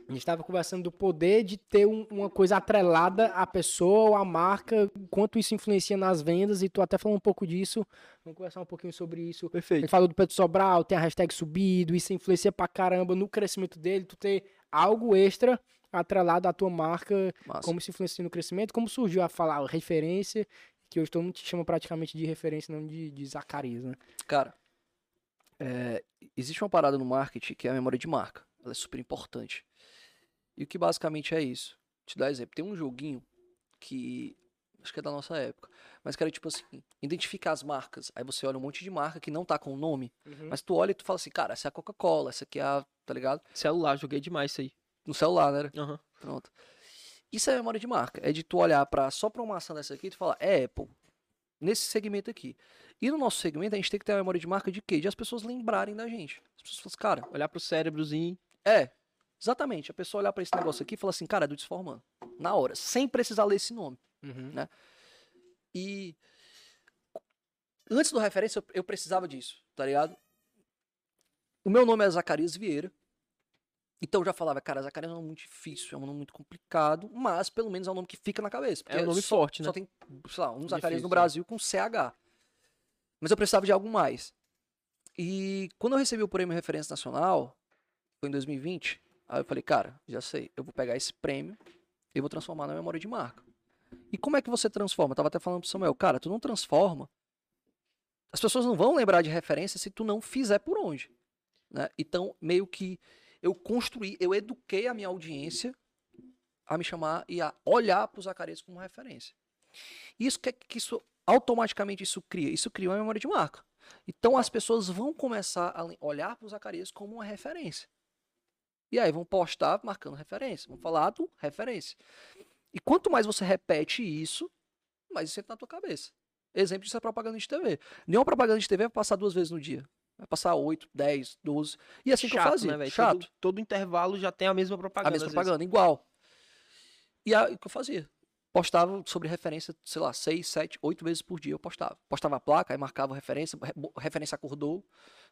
A gente tava conversando do poder de ter um- uma coisa atrelada à pessoa ou à marca, quanto isso influencia nas vendas, e tu até falou um pouco disso. Vamos conversar um pouquinho sobre isso. Ele Perfeito. falou do Pedro Sobral, tem a hashtag subido, isso influencia pra caramba no crescimento dele, tu ter algo extra atrelado à tua marca, Massa. como isso influencia no crescimento, como surgiu a falar a referência, que hoje todo mundo te chama praticamente de referência, não de, de Zacarias, né? Cara, é, existe uma parada no marketing que é a memória de marca. Ela é super importante. E o que basicamente é isso? Te dar exemplo. Tem um joguinho que acho que é da nossa época, mas que era tipo assim, identificar as marcas. Aí você olha um monte de marca que não tá com o nome, mas tu olha e tu fala assim, cara, essa é a Coca-Cola, essa aqui é a, tá ligado? Celular, joguei demais isso aí. No celular, né? Aham. Pronto. Isso é memória de marca. É de tu olhar para só pra uma ação dessa aqui e tu falar, é Apple. Nesse segmento aqui. E no nosso segmento, a gente tem que ter a memória de marca de quê? De as pessoas lembrarem da gente. As pessoas falam, cara, Olhar pro cérebrozinho. é. Exatamente. A pessoa olhar pra esse negócio aqui e falar assim, cara, é do Desformando. Na hora. Sem precisar ler esse nome. Uhum. E antes do referência, eu precisava disso, tá ligado? O meu nome é Zacarias Vieira. Então eu já falava, cara, Zacarias é um nome muito difícil, é um nome muito complicado, mas pelo menos é um nome que fica na cabeça. É um nome só, forte, né? Só tem, sei lá, um Zacarias no Difícil, Brasil com CH. Mas eu precisava de algo mais. E quando eu recebi o Prêmio Referência Nacional, foi em 2020, aí eu falei, cara, já sei, eu vou pegar esse prêmio e vou transformar na memória de marca. E como é que você transforma? Eu tava até falando pro Samuel, cara, tu não transforma. As pessoas não vão lembrar de referência se tu não fizer por onde. Né? Então, meio que eu construí, eu eduquei a minha audiência a me chamar e a olhar para o Zacarias como referência. Isso que, que isso automaticamente isso cria? Isso cria uma memória de marca. Então as pessoas vão começar a olhar para o Zacarias como uma referência. E aí vão postar marcando referência, vão falar do referência. E quanto mais você repete isso, mais isso entra na tua cabeça. Exemplo disso é propaganda de TV. Nenhuma propaganda de TV vai passar duas vezes no dia. Vai passar 8, 10, 12. E assim Chato, que eu fazia. né? Chato. Todo, todo intervalo já tem a mesma propaganda. a mesma às vezes. propaganda, igual. E aí, o que eu fazia? Postava sobre referência, sei lá, 6, 7, 8 vezes por dia eu postava. Postava a placa, aí marcava referência, referência acordou,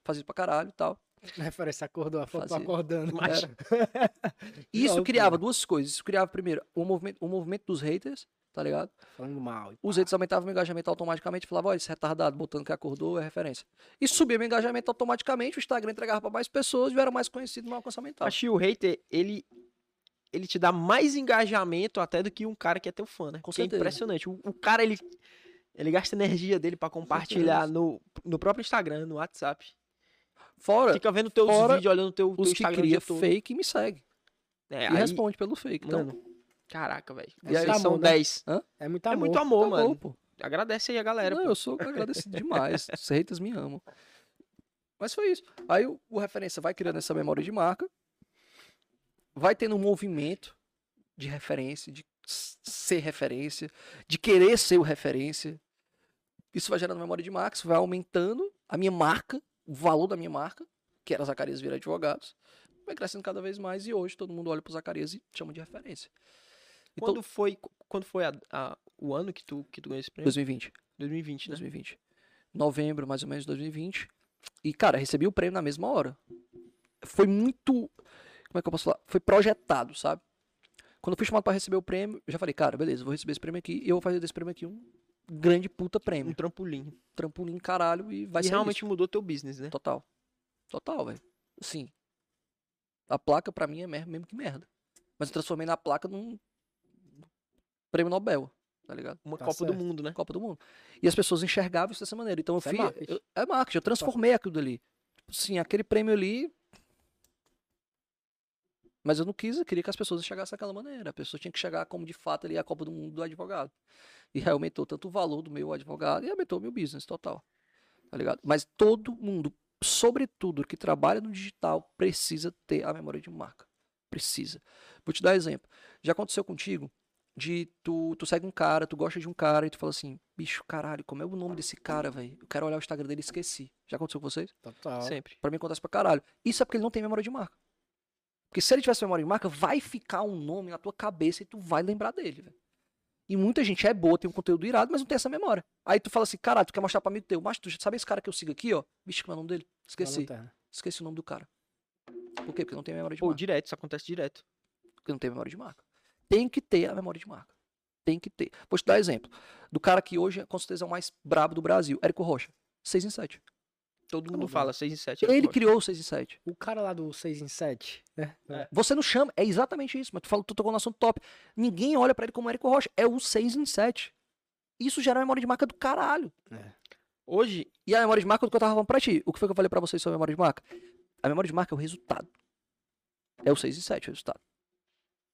fazia pra caralho e tal. Referência acordou, a foto Fazia. acordando. Mas- isso criava duas coisas. Isso criava, primeiro, o movimento, o movimento dos haters, tá ligado? Falando mal. Os haters aumentavam o engajamento automaticamente, falava, olha, esse retardado botando que acordou é referência. E subia o engajamento automaticamente, o Instagram entregava pra mais pessoas e eu era mais conhecido no alcance mental. Que o hater, ele, ele te dá mais engajamento até do que um cara que é teu fã, né? Com é certeza. impressionante. O, o cara, ele, ele gasta energia dele pra compartilhar no, no próprio Instagram, no WhatsApp. Fora Fica vendo teus fora vídeos, olhando teu, teu os que Instagram o cria dia todo. fake e me segue. É, e aí, responde pelo fake. Então, mano, caraca, velho. E aí, são amor, né? 10. É muito É amor. muito amor, tá mano. bom, pô. Agradece aí a galera. Não, pô. eu sou agradecido demais. Os haters me amam. Mas foi isso. Aí o, o referência vai criando essa memória de marca, vai tendo um movimento de referência, de ser referência, de querer ser o referência. Isso vai gerando memória de marca, isso vai aumentando a minha marca, o valor da minha marca, que era Zacarias Vieira Advogados, vai crescendo cada vez mais e hoje todo mundo olha pro Zacarias e chama de referência. Então, Quando foi, quando foi a- a- o ano que tu, que tu ganhou esse prêmio? 2020. 2020, né? 2020. Novembro, mais ou menos, de 2020. E, cara, recebi o prêmio na mesma hora. Foi muito. Como é que eu posso falar? Foi projetado, sabe? Quando eu fui chamado pra receber o prêmio, eu já falei, cara, beleza, vou receber esse prêmio aqui e eu vou fazer desse prêmio aqui um grande puta Um prêmio. trampolim. Trampolim, caralho, e vai e ser realmente isso. mudou teu business, né? Total. Total, velho. Assim. A placa, pra mim, é mer- mesmo que merda. Mas eu transformei na placa num prêmio Nobel, tá ligado? Uma Tá Copa do certo. Mundo, né? Copa do Mundo. E as pessoas enxergavam isso dessa maneira. Então eu Isso é fui. marketing. eu- é marketing, eu transformei aquilo dali. Tipo assim, aquele prêmio ali. Mas eu não quis, eu queria que as pessoas chegassem daquela maneira. A pessoa tinha que chegar como de fato ali a Copa do Mundo do advogado. E aí aumentou tanto o valor do meu advogado e aumentou o meu business total. Tá ligado? Mas todo mundo, sobretudo que trabalha no digital, precisa ter a memória de marca. Precisa. Vou te dar exemplo. Já aconteceu contigo de tu, tu segue um cara, tu gosta de um cara e tu fala assim, bicho, caralho, como é o nome desse cara, velho? Eu quero olhar o Instagram dele e esqueci. Já aconteceu com vocês? Total. Sempre. Pra mim acontece pra caralho. Isso é porque ele não tem memória de marca. Porque se ele tivesse memória de marca, vai ficar um nome na tua cabeça e tu vai lembrar dele, velho. E muita gente é boa, tem um conteúdo irado, mas não tem essa memória. Aí tu fala assim, caralho, tu quer mostrar pra amigo teu, mas tu já sabe esse cara que eu sigo aqui, ó? Bicho, como é o nome dele? Esqueci. Esqueci o nome do cara. Por quê? Porque não tem memória de Pô, marca. direto, isso acontece direto. Porque não tem memória de marca. Tem que ter a memória de marca. Tem que ter. Vou te dar exemplo. Do cara que hoje, com certeza, é o mais brabo do Brasil, Érico Rocha. 6 em 7. Todo mundo bom. fala 6 e 7. Ele criou o 6 em 7. O cara lá do 6 em 7, né? Você não chama, é exatamente isso, mas tu falou, tu tocou no assunto top. Ninguém olha pra ele como Érico Rocha, é o 6 em 7. Isso gera memória de marca do caralho. Hoje, E a memória de marca é o que eu tava falando pra ti. O que foi que eu falei pra vocês sobre a memória de marca? A memória de marca é o resultado. É o 6 em 7 o resultado.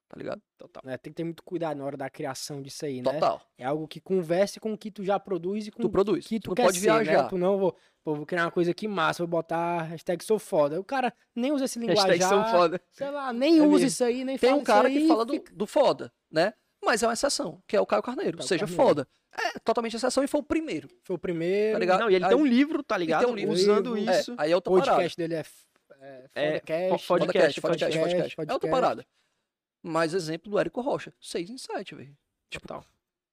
Tá ligado? total. É, tem que ter muito cuidado na hora da criação disso aí, né? Total. É algo que converse com o que tu já produz e com Tu produz. o que tu, tu quer pode ser, viajar. Né? Tu não vou, pô, vou criar uma coisa aqui massa, vou botar hashtag sou foda. O cara nem usa esse linguajar. Hashtag são foda. Sei lá, nem É usa mesmo. isso aí, nem Tem fala um cara isso que fala do, fica- do foda, né? Mas é uma exceção, que é o Caio Carneiro. Caio seja Carneiro. foda. É totalmente exceção e foi o primeiro. Foi o primeiro. Tá ligado? Não, e ele Aí- tem um livro, tá ligado? tem um livro. Usando Livro. É, isso. aí é outra O parada. podcast dele é, é É, Podcast, podcast, podcast, podcast. podcast. É outra parada. Mais exemplo do Érico Rocha. 6 em 7, velho. Tipo, Total.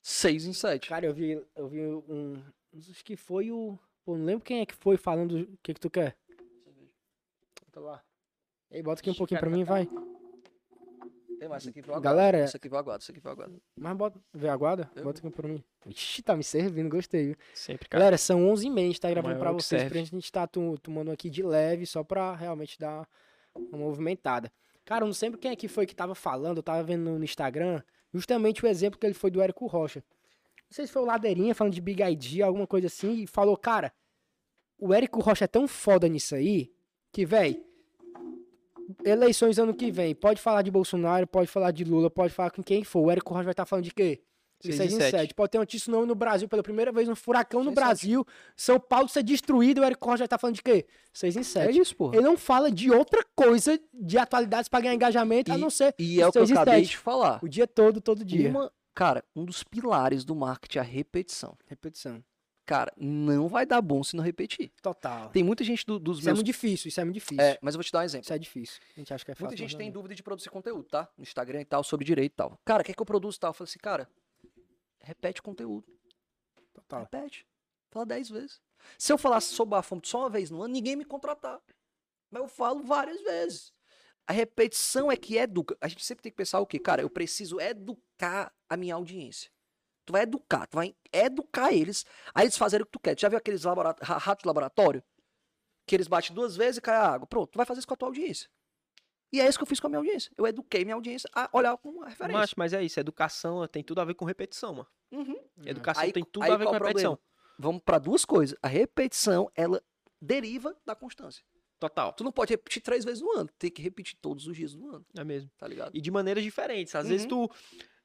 6 em 7. Cara, eu vi, eu vi um. Acho que foi o. Pô, não lembro quem é que foi falando o que, que tu quer. Bota lá. E aí, bota aqui um pouquinho pra mim, vai. Tem mais, esse aqui foi aguado. Galera, Esse aqui foi aguado, esse aqui foi aguado. mas bota. Vê a guarda? Eu Bota aqui pra mim. Ixi, tá me servindo, gostei, viu? Sempre, cara. Galera, são 11 h 30 a gente tá gravando pra vocês, serve. pra gente tá tu- tomando aqui de leve, só pra realmente dar uma movimentada. Cara, eu não sei quem é que foi que tava falando, eu tava vendo no Instagram, justamente o exemplo que ele foi do Érico Rocha. Não sei se foi o Ladeirinha falando de Big ID, alguma coisa assim, e falou, cara, o Érico Rocha é tão foda nisso aí, que, véi, eleições ano que vem, pode falar de Bolsonaro, pode falar de Lula, pode falar com quem for. O Érico Rocha vai estar falando de quê? De Seis 6 e em sete. 7. Pode ter um tsunami no Brasil pela primeira vez, um furacão no Seis em sete. Brasil. São Paulo ser destruído, o Érico Rocha vai estar falando de quê? 6 em É 7. isso, porra. Ele não fala de outra coisa de atualidades pra ganhar engajamento, a não ser E é o que eu acabei sete. de falar. o dia todo, todo dia. Uma, cara, um dos pilares do marketing é a repetição. Repetição. Cara, não vai dar bom se não repetir. Total. Tem muita gente do- dos Isso é meus. muito difícil, isso é muito difícil. É, mas eu vou te dar um exemplo. Isso é difícil. A gente acha que é fácil. Muita gente tem é. dúvida de produzir conteúdo, tá? No Instagram e tal, sobre direito e tal. Cara, o que é que eu produzo e tal? Eu falei assim, cara, repete o conteúdo. Total. Repete. Fala 10 vezes. Se eu falasse sobre bafômetro só uma vez no ano, ninguém me contratar. Mas eu falo várias vezes. A repetição é que educa. A gente sempre tem que pensar o quê? Cara, eu preciso educar a minha audiência. Tu vai educar, tu vai educar eles, a eles fazerem o que tu quer. Tu já viu aqueles labora- ra- ratos de laboratório? Que eles batem duas vezes e cai a água. Pronto, tu vai fazer isso com a tua audiência. E é isso que eu fiz com a minha audiência. Eu eduquei minha audiência a olhar como uma referência. Macho, mas é isso. Educação tem tudo a ver com repetição, mano. Uhum. Educação Aí- tem tudo aí a ver com repetição. Vamos para duas coisas. A repetição, ela deriva da constância. Total. Tu não pode repetir três vezes no ano. Tem que repetir todos os dias do ano, É mesmo. tá ligado? E de maneiras diferentes. Às vezes Uhum. tu.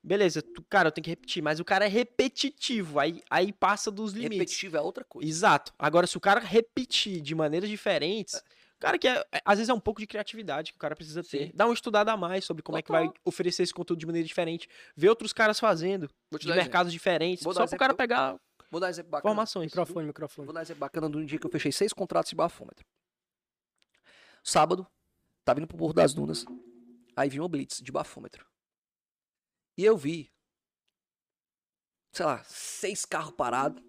Beleza, tu, cara, eu tenho que repetir, mas o cara é repetitivo, aí, aí passa dos limites. Repetitivo é outra coisa. Exato. Agora, se o cara repetir de maneiras diferentes, cara que é, é- às vezes é um pouco de criatividade que o cara precisa ter. Sim. Dá uma estudada a mais sobre como é que vai Total. oferecer esse conteúdo de maneira diferente, ver outros caras fazendo, Vou te de dar um exemplo. mercados diferentes, Vou só pro cara pegar Vou dar exemplo bacana. informações. Microfone, microfone. Vou dar exemplo bacana de um dia que eu fechei seis contratos de bafômetro. Sábado, tava indo pro Porto das Dunas. Aí vi uma blitz de bafômetro. E eu vi, sei lá, seis carros parados.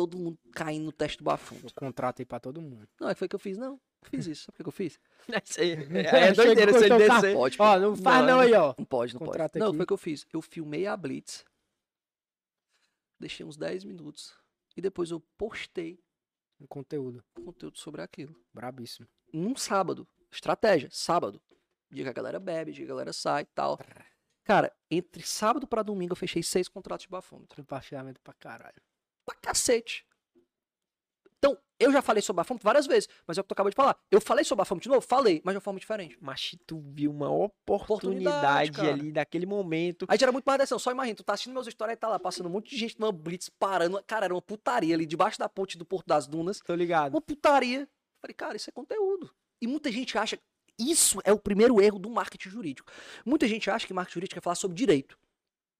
Todo mundo caindo no teste do bafômetro. Eu contrato aí pra todo mundo. Não, é que foi que eu fiz, não. Fiz isso. Sabe o que eu fiz? É, é doideira carro. descer. Pode, Ó, não faz Não, não aí, ó. Não pode, não pode. Contrata Não, aqui. foi o que eu fiz. Eu filmei a Blitz. Deixei uns 10 minutos. E depois eu postei Um conteúdo. conteúdo sobre aquilo. Brabíssimo. Num sábado. Estratégia, sábado. Dia que a galera bebe, dia que a galera sai e tal. Cara, entre sábado pra domingo eu fechei seis contratos de bafômetro. Compartilhamento pra caralho. Pra cacete. Então, eu já falei sobre bafômetro várias vezes, mas é o que tu acabou de falar. Eu falei sobre bafômetro de novo? Falei, mas de uma forma diferente. Mas tu viu uma oportunidade, Oportunidade, ali daquele momento. Aí gera muito mais atenção. Só imagina, tu tá assistindo meus stories e tá lá passando um monte de gente numa blitz parando. Cara, era uma putaria ali debaixo da ponte do Porto das Dunas. Tô ligado. Uma putaria. Falei, cara, isso é conteúdo. E muita gente acha. Isso é o primeiro erro do marketing jurídico. Muita gente acha que marketing jurídico é falar sobre direito.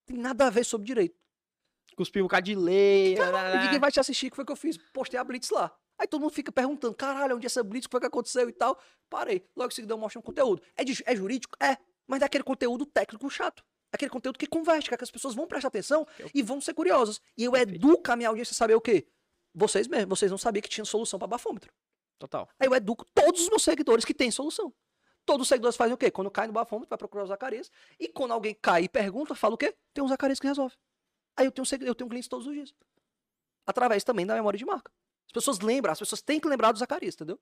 Tem nada a ver sobre direito. Cuspiu um bocado de lei. Caralho, ninguém vai te assistir, que foi o que eu fiz. Postei a Blitz lá. Aí todo mundo fica perguntando, caralho, onde é essa Blitz, o que foi que aconteceu e tal. Parei. Logo em seguida eu mostro um conteúdo. É, de- é jurídico? É. Mas é aquele conteúdo técnico chato. Aquele conteúdo que converte, que, é que as pessoas vão prestar atenção Eu- e vão ser curiosas. E eu Perfeito. educo a minha audiência a saber o quê? Vocês mesmos, vocês não sabiam que tinha solução para bafômetro. Total. Aí eu educo todos os meus seguidores que têm solução. Todos os seguidores fazem o quê? Quando cai no bafômetro, vai procurar o Zacarias. E quando alguém cai e pergunta, fala o quê? Tem um Zacarias que resolve. Aí eu tenho, eu tenho clientes todos os dias. Através também da memória de marca. As pessoas lembram, as pessoas têm que lembrar do Zacarias, entendeu?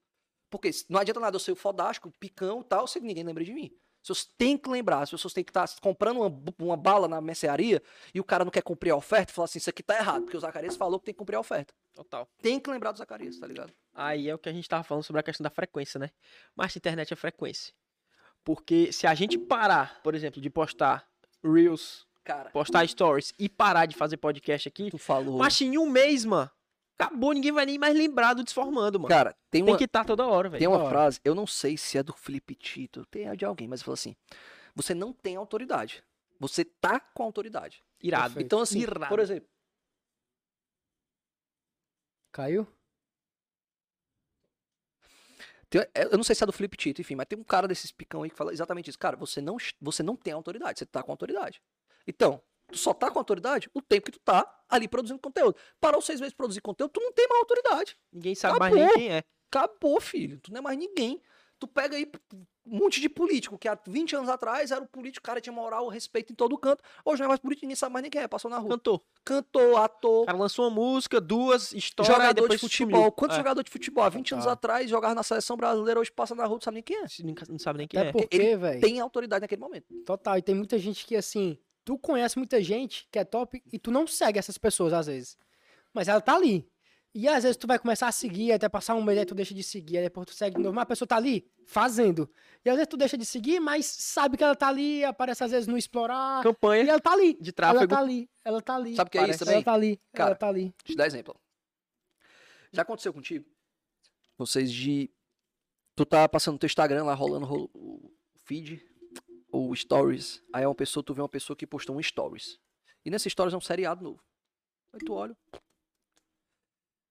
Porque não adianta nada eu ser o fodástico, picão e tal, se ninguém lembra de mim. As pessoas têm que lembrar, as pessoas têm que estar comprando uma, uma bala na mercearia e o cara não quer cumprir a oferta e fala assim, isso aqui tá errado, porque o Zacarias falou que tem que cumprir a oferta. Total. Tem que lembrar do Zacarias, tá ligado? Aí é o que a gente tava falando sobre a questão da frequência, né? Mas a internet é frequência. Porque se a gente parar, por exemplo, de postar Reels, Cara, postar stories e parar de fazer podcast aqui, tu falou. mas em um mês, mano, acabou, ninguém vai nem mais lembrar do Desformando, mano. Cara, tem Tem uma, que estar toda hora, velho. tem uma frase, eu não sei se é do Felipe Tito, tem a de alguém, mas ele falou assim: você não tem autoridade. Você tá com autoridade. Irado. Perfeito. Então, assim, Irado. por exemplo, Caiu? tem- é, eu não sei se é do Felipe Tito, enfim, mas tem um cara desses picão aí que fala exatamente isso. Cara, você não, você não tem autoridade, você tá com autoridade. Então, tu só tá com autoridade o tempo que tu tá ali produzindo conteúdo. Parou seis meses de produzir conteúdo, tu não tem mais autoridade. Ninguém sabe mais Acabou. nem quem é. Acabou, filho. Tu não é mais ninguém. Tu pega aí um monte de político, que há 20 anos atrás era o político, o cara tinha moral, respeito em todo canto. Hoje não é mais político, ninguém sabe mais nem quem é, passou na rua. Cantor. Cantor, ator, O cara lançou uma música, duas, história, e jogador de depois futebol. sumiu. Quantos É. jogadores de futebol há 20 anos Total. atrás jogava na seleção brasileira, hoje passa na rua, não sabe nem quem é. Não sabe nem quem Até é. porque, velho. Tem autoridade naquele momento. Total. E tem muita gente que, assim, tu conhece muita gente que é top e tu não segue essas pessoas às vezes. Mas ela tá ali. E às vezes tu vai começar a seguir, até passar um mês, aí tu deixa de seguir, aí depois tu segue de novo. Mas a pessoa tá ali fazendo. E às vezes tu deixa de seguir, mas sabe que ela tá ali, aparece às vezes no explorar. E Campanha ela tá ali. de Ela tráfego. tá ali. Ela tá ali. Sabe o que é isso Parece. também? Ela tá ali. Cara, ela tá ali. Deixa eu te dar exemplo. Já aconteceu contigo? Vocês de. Tu tá passando no teu Instagram lá, rolando o feed, ou stories. Aí é uma pessoa, tu vê uma pessoa que postou um stories. E nesse stories é um seriado novo. Aí tu olha.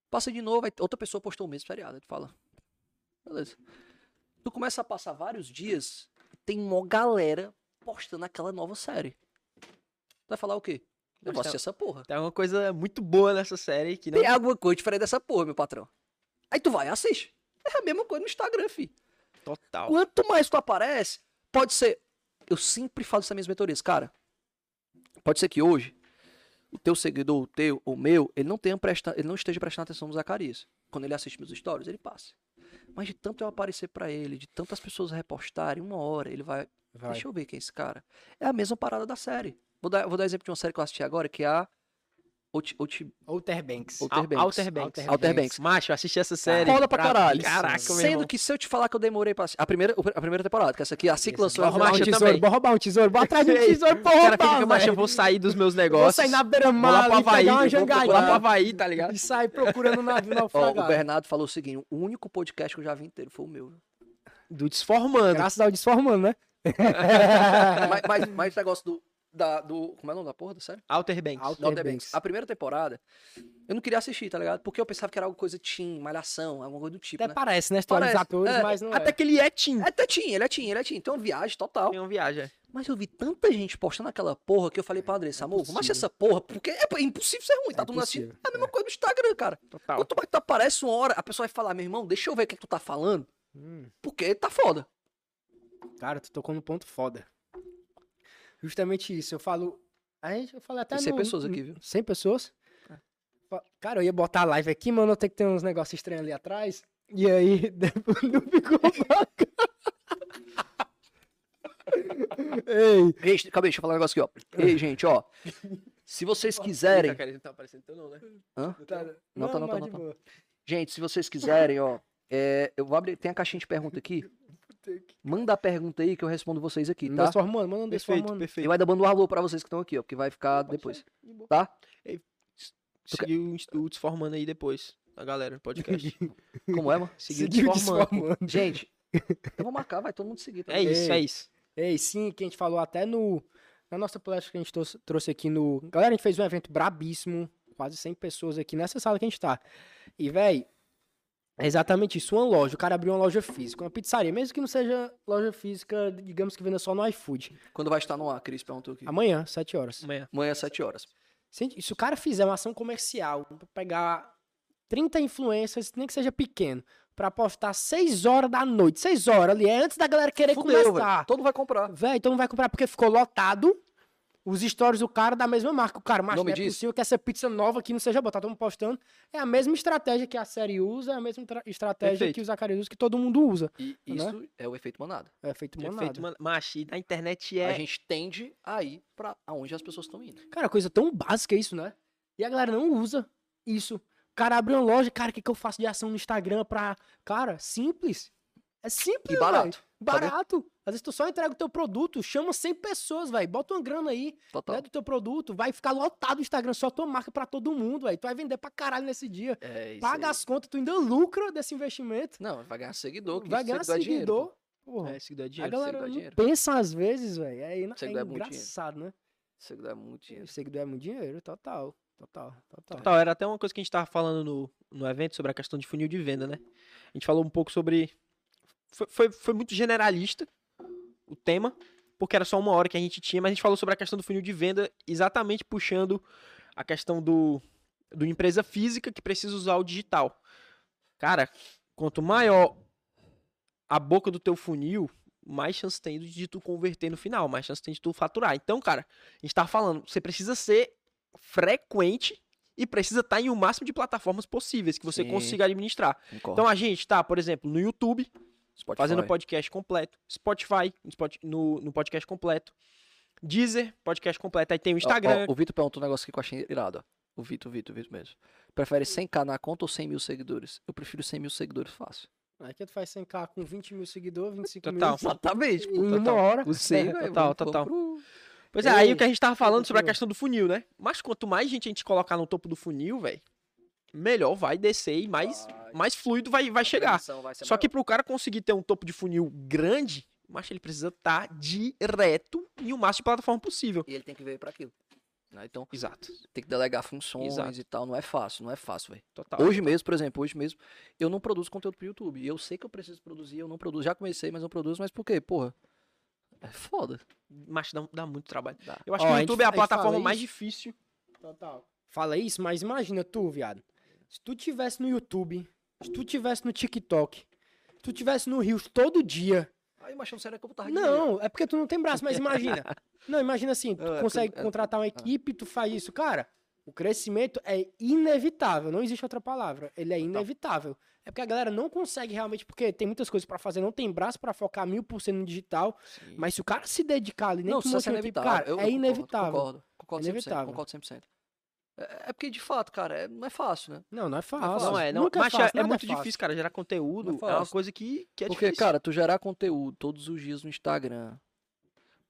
Passa de novo, aí outra pessoa postou o mesmo seriado. Aí tu fala. Beleza. Tu começa a passar vários dias, tem uma galera postando aquela nova série. Tu vai falar o quê? Eu vou assistir essa porra. Tem uma coisa muito boa nessa série que não. Tem alguma coisa diferente dessa porra, meu patrão. Aí tu vai e assiste. É a mesma coisa no Instagram, fi. Total. Quanto mais tu aparece, pode ser. Eu sempre falo essa mesma mentorias, cara. Pode ser que hoje o teu seguidor, o teu, o meu, ele não tenha presta, ele não esteja prestando atenção no Zacarias. Quando ele assiste meus stories, ele passa. Mas de tanto eu aparecer pra ele, de tantas pessoas repostarem, uma hora, ele vai, Vai. Deixa eu ver quem é esse cara. É a mesma parada da série. Vou dar, vou dar exemplo de uma série que eu assisti agora, que é a Out, Out, Outer Banks. Outer Banks. Outer Banks. Outer Outer Banks. Banks. Macho, eu assisti essa série. Foda pra caralho. Caraca, meu Sendo irmão. que se eu te falar que eu demorei pra assistir. A primeira, a primeira temporada, que essa aqui, a Ciclo lançou. Ela roubar um tesouro, também. bora roubar um tesouro, bora atrás de um tesouro pra O cara roubar, fica, macho, eu vou sair dos meus Vou negócios. sair na Vou lá beira-mar pro ali, Havaí. uma Vou lá pro jangaiada Havaí, tá ligado? e sair procurando um navio Ó, o naufragado. Bernardo falou o seguinte: o único podcast que eu já vi inteiro foi o meu. Do Desformando. Graças ao Desformando, né? mas, mas, mas o negócio do, da, do. Como é o nome da porra da série? Outer Banks. Outer Outer Banks. Banks. A primeira temporada, eu não queria assistir, tá ligado? Porque eu pensava que era alguma coisa teen, malhação, alguma coisa do tipo, Até né? parece, né? História dos Parece, atores, é. mas não Até é. que ele é teen. É até teen, ele é teen, ele é teen. Então é uma viagem total. Tem uma viagem. é. Mas eu vi tanta gente postando aquela porra que eu falei pra Andressa, amor, vamos achar É possível. essa porra, porque é é impossível ser ruim, tá É todo mundo assistindo. É a mesma coisa do Instagram, cara. Total. Quanto mais tu aparece uma hora, a pessoa vai falar, meu irmão, deixa eu ver o que, é que tu tá falando, Hum, porque tá foda. cara, tu tocou no ponto foda. Justamente isso. Eu falo. A gente, eu falei até Tem 100 no- pessoas aqui, viu? 100 pessoas? É. Cara, eu ia botar a live aqui, mano. Eu tenho que ter uns negócios estranhos ali atrás. E aí, depois não ficou bacana. Ei, Ei, aí, deixa eu falar um negócio aqui, ó. Ei, gente, ó. Se vocês quiserem. Não tá aparecendo teu não, né? Hã? tá- Não, tá, não, tá, mas não, tá. boa. Gente, se vocês quiserem, ó. é, eu vou abrir. Tem a caixinha de pergunta aqui. Manda a pergunta aí que eu respondo vocês aqui, tá? Desformando, manda um Perfeito, desformando. perfeito. Eu ainda mando um alô pra vocês que estão aqui, ó, porque vai ficar depois. Tá? Seguir o, Inst- o Desformando aí depois. A galera no podcast. Como é, mano? Seguir Seguiu Desformando. desformando. Gente, eu vou marcar, vai todo mundo seguir. Tá? É isso, é isso. Ei, sim, que a gente falou até no. Na nossa palestra que a gente trouxe, trouxe aqui no. Galera, a gente fez um evento brabíssimo. Quase 100 pessoas aqui nessa sala que a gente tá. E, véi, é exatamente isso. Uma loja. O cara abriu uma loja física, uma pizzaria. Mesmo que não seja loja física, digamos que venda só no iFood. Quando vai estar no ar, Cris perguntou aqui. Amanhã, 7 horas. Amanhã. Amanhã às 7 horas. Se, se o cara fizer uma ação comercial, pra pegar 30 influencers, nem que seja pequeno, pra postar 6 horas da noite, 6 horas ali, é antes da galera querer Fudeu, começar. velho. Todo mundo vai comprar. Véi, então não vai comprar porque ficou lotado. Os stories do cara da mesma marca. O cara, mas não é disso? possível que essa pizza nova aqui não seja boa. Tá todo mundo postando. É a mesma estratégia que a série usa, é a mesma tra- estratégia Perfeito. que o Zacarias usa, que todo mundo usa. E Né? isso é o efeito manada. É feito manada. Perfeito, mano. Macho, e na internet A é. gente tende a ir pra aonde as pessoas estão indo. Cara, coisa tão básica isso, né? E a galera não usa isso. O cara abre uma loja, cara, o que, que eu faço de ação no Instagram pra. Cara, simples. É simples, E barato. véi. Barato. Às vezes tu só entrega o teu produto, chama 100 pessoas, velho. Bota uma grana aí, né, do teu produto, vai ficar lotado o Instagram, só tua marca pra todo mundo, velho. Tu vai vender pra caralho nesse dia. É isso Paga aí. as contas, tu ainda lucra desse investimento. Não, vai ganhar seguidor. que vai ganhar seguidor é dinheiro, seguidor. Porra. É, seguidor é a dinheiro. galera seguidor é não dinheiro. pensa às vezes, velho. É, é Seguidor é muito dinheiro. engraçado, né? Seguidor é muito dinheiro. Seguidor é muito dinheiro, total. Total, total. Total, era até uma coisa que a gente tava falando no, no evento sobre a questão de funil de venda, né? A gente falou um pouco sobre. Foi, foi, foi muito generalista o tema, porque era só uma hora que a gente tinha, mas a gente falou sobre a questão do funil de venda, exatamente puxando a questão do, do empresa física que precisa usar o digital. Cara, quanto maior a boca do teu funil, mais chance tem de tu converter no final, mais chance tem de tu faturar. Então, cara, a gente tava falando, você precisa ser frequente e precisa estar em o máximo de plataformas possíveis que você Sim. consiga administrar. Concordo. Então a gente tá, por exemplo, no YouTube, Spotify. fazendo podcast completo, Spotify, no Spot- no, no podcast completo, Deezer, podcast completo, aí tem o Ó, Instagram, ó, o Vitor perguntou um negócio aqui que eu achei irado. ó. O Vitor, o Vitor, o Vitor mesmo. Prefere 100k na conta ou 100 mil seguidores? Eu prefiro 100 mil seguidores fácil. Aqui tu faz 100k com 20 mil seguidores, 25 Total. mil. Exatamente. Em uma hora. O 100, É, total, total. pro- Pois é, aí o que a gente tava falando sobre a questão do funil, né? Mas quanto mais gente a gente colocar no topo do funil, velho, melhor vai descer e mais, Vai. mais fluido vai, vai chegar. Vai Só que maior. pro cara conseguir ter um topo de funil grande, mas ele precisa estar direto em o máximo de plataforma possível. E ele tem que ver pra aquilo. né? Então, Exato. tem que delegar funções Exato. e tal. Não é fácil, não é fácil, velho. Total. Hoje mesmo, por exemplo, hoje mesmo, eu não produzo conteúdo pro YouTube. E eu sei que eu preciso produzir, eu não produzo. Já comecei, mas não produzo. Mas por quê? Porra, é foda. Mas dá, dá muito trabalho. Dá. Eu acho Ó, que o gente YouTube é a gente plataforma mais isso. difícil. Total. Fala isso, mas imagina tu, viado. Se tu tivesse no YouTube, se tu tivesse no TikTok, se tu tivesse no Rios todo dia. Aí, mas não sério que eu tava Não, é porque tu não tem braço, mas imagina. Não, imagina assim, tu Não, é consegue é- contratar uma equipe, tu faz isso. Cara, o crescimento é inevitável, não existe outra palavra. Ele é inevitável. É porque a galera não consegue realmente, porque tem muitas coisas pra fazer, não tem braço pra focar mil por cento no digital. Mas se o cara se dedicar ali, nem Não, que é inevitável. cara, Eu- é concordo, inevitável. Concordo, concordo 100%. Inevitável. Concordo 100%. É, é porque, de fato, cara, é- não é fácil, né? Não, não é fácil. fácil. Não é, não. Nunca mas é, fácil, é muito fácil. difícil, cara. Gerar conteúdo é é uma coisa que, que é Porque, difícil. cara, tu gerar conteúdo todos os dias no Instagram,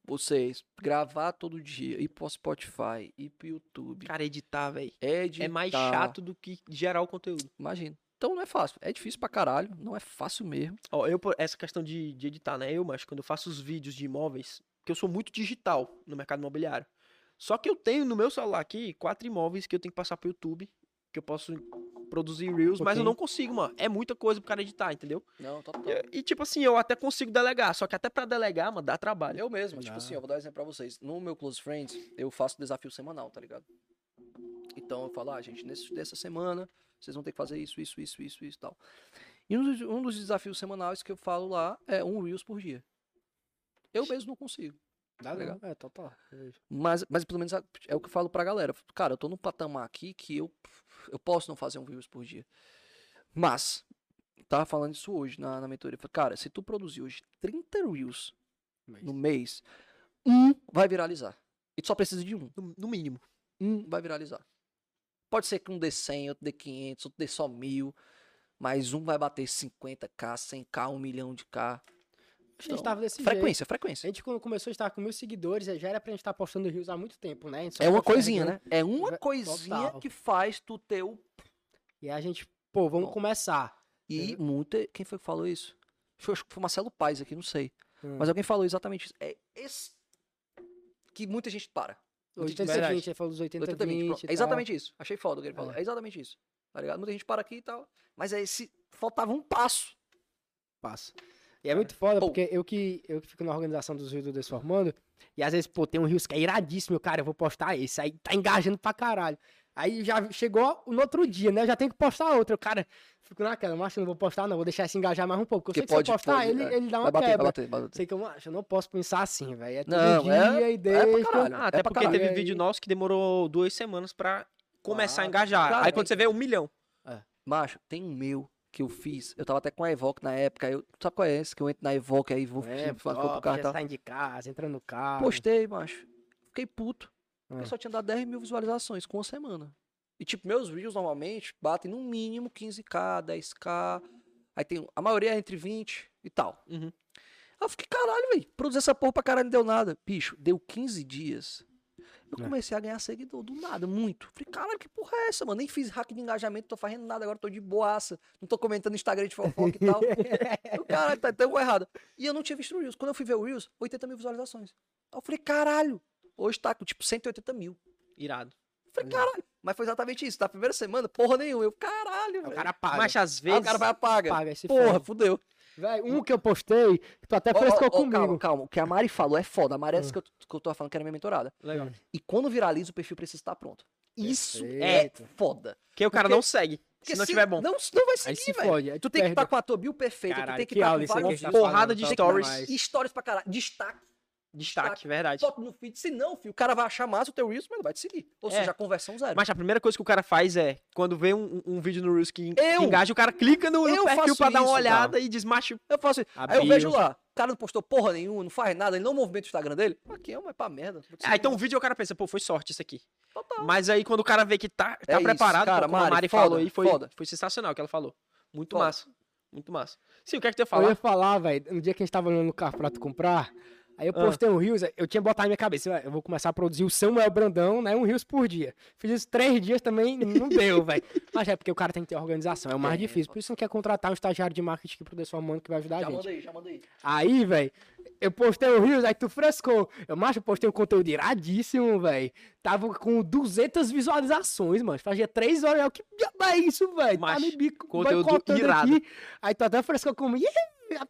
vocês gravar todo dia, ir pro Spotify, ir pro YouTube, Cara, editar, velho. editar, É mais chato do que gerar o conteúdo. Imagina. Então não é fácil. É difícil pra caralho. Não é fácil mesmo. Ó, eu, essa questão de, de editar, né? Eu, mas quando eu faço os vídeos de imóveis, que eu sou muito digital no mercado imobiliário. Só que eu tenho no meu celular aqui quatro imóveis que eu tenho que passar pro YouTube, que eu posso produzir Reels, mas eu não consigo, mano. É muita coisa pro cara editar, entendeu? Não, total. E, e, tipo assim, eu até consigo delegar, só que até pra delegar, mano, dá trabalho. Eu mesmo, tipo Dá. assim, eu vou dar um exemplo pra vocês. No meu Close Friends, eu faço desafio semanal, tá ligado? Então eu falo, ah, gente, nesse, nessa semana, vocês vão ter que fazer isso, isso, isso, isso, isso e tal. E um dos, um dos desafios semanais que eu falo lá é um Reels por dia. Eu mesmo não consigo. Dá Tá legal. É, total. Mas, mas pelo menos é o que eu falo pra galera. Cara, eu tô num patamar aqui que eu, eu posso não fazer um Reels por dia. Mas, tava falando isso hoje na, na mentoria. Cara, se tu produzir hoje 30 Reels no mês, um vai viralizar. E tu só precisa de um. No, no mínimo. Um vai viralizar. Pode ser que um dê 100, outro dê 500, outro dê só mil. Mas um vai bater 50k, 100k, 1 milhão de K. A gente Então, tava desse frequência, jeito. frequência. A gente, quando começou a estar com mil seguidores, já era pra gente estar postando rios há muito tempo, né? É uma coisinha, né? É uma coisinha total. que faz tu ter o E a gente, pô, vamos Bom. começar. E Uhum. muita. Quem foi que falou isso? Foi, acho que foi Marcelo Paes aqui, não sei. Hum. Mas alguém falou exatamente isso. É esse que muita gente para. Muita gente- 80 verdade. 20, ele falou dos 80 80, 20, 20. pronto. É exatamente isso. Achei foda o que ele falou. É. É exatamente isso. Tá ligado? Muita gente para aqui e tal. Mas é esse. Faltava um passo. Passa. E é muito foda, Pô. porque eu que, eu que fico na organização dos rios do Desformando, e às vezes, pô, tem um rios que é iradíssimo, cara, eu vou postar esse, aí tá engajando pra caralho. Aí já chegou no outro dia, né? Eu já tenho que postar outro. Eu, cara, fico naquela, macho, não vou postar, não, vou deixar esse engajar mais um pouco. Porque eu Porque sei que pode- se eu postar, pode, ele, é. ele dá uma Vai bater, vai quebra. bater, vai bater. Sei que eu, macho, eu não posso pensar assim, velho. É todo Não, dia é- e é pra deixa. caralho. Ah, até pra porque caralho. teve vídeo nosso que demorou duas semanas pra começar a Ah, engajar. cara, Aí quando você vê, um milhão. Macho, tem um meu que eu fiz. Eu tava até com a Evoque na época. aí Eu, sabe qual é esse? Que eu entro na Evoque aí vou, É, vou, vou pro top, carro já tal. saindo de casa, entrando no carro. Postei, macho. Fiquei puto. Porque Ah. só tinha dado 10 mil visualizações com uma semana. E, tipo, meus Reels normalmente batem no mínimo 15k, 10k. Aí tem. A maioria é entre 20 e tal. Uhum. Aí eu fiquei, caralho, velho. Produzir essa porra pra caralho não deu nada. Bicho, deu 15 dias. Eu É. comecei a ganhar seguidor do nada, muito. Falei, caralho, que porra é essa, mano? Nem fiz hack de engajamento, tô fazendo nada agora, tô de boaça. Não tô comentando no Instagram de fofoca e tal. Eu, caralho, tá tão errado. E eu não tinha visto o Reels. Quando eu fui ver o Reels, 80 mil visualizações. Aí eu falei, caralho. Hoje tá com tipo 180 mil. Irado. Eu falei, caralho. Mas foi exatamente isso. Na primeira semana, porra nenhuma. Eu, caralho, Aí o velho. cara paga. Mas às vezes. o cara vai apaga. paga esse Porra, fudeu. Velho, um que eu postei, que tu até frescou ó, comigo. Calma, calma. O que a Mari falou é foda. A Mari é essa Ah. que eu, que eu tô falando que era minha mentorada. Legal. E quando viraliza, o perfil precisa estar pronto. Isso é Perfeito. foda. Porque o cara Porque- não segue. Se não tiver bom. Não, não vai seguir, se velho. Tu tem que perde. estar com a tua bio perfeita, tu Caralho, tem que que estar aula com que tá porrada de top stories. E stories pra caralho. Destaque. Destaque, verdade. Bota no feed. Se não, filho, o cara vai achar massa o teu Reels, mas não vai te seguir. Ou É. seja, a conversão zero. Mas a primeira coisa que o cara faz é, quando vê um, um vídeo no Reels que, que Eu- engaja, o cara clica no, no eu perfil pra dar uma isso, olhada e desmacha. Eu faço. A Aí eu vejo lá, o cara não postou porra nenhuma, não faz nada, ele não movimenta o Instagram dele. Aqui é uma é pra merda. Ah, então o vídeo o cara pensa, pô, foi sorte isso aqui. Total. Mas aí quando o cara vê que tá, tá É isso, preparado, cara, pô, como a Mari, Mari foda, falou aí, foi, foda. foi sensacional o que ela falou. Muito Foda. massa. Muito massa. Sim, o que é que tu ia Eu falar? ia falar, velho, no dia que a gente tava olhando no carro pra tu comprar, aí eu Ah. postei um Rios, eu tinha botado na minha cabeça, "Ué, eu vou começar a produzir o Samuel Brandão, né, um Rios por dia. Fiz isso três dias também, não deu, velho. Mas é porque o cara tem que ter organização, é o mais Tem, difícil. Por isso não quer contratar um estagiário de marketing pro Desformando que vai ajudar a Já gente. manda aí, já manda aí. Aí, velho, eu postei o Rios, aí tu frescou. Eu, macho, eu postei um conteúdo iradíssimo, velho. Tava com 200 visualizações, mano. Fazia três horas. Eu, que diabo é isso, velho? Tá me bico conteúdo irado. aqui. Aí tu até frescou comigo. Rapaz,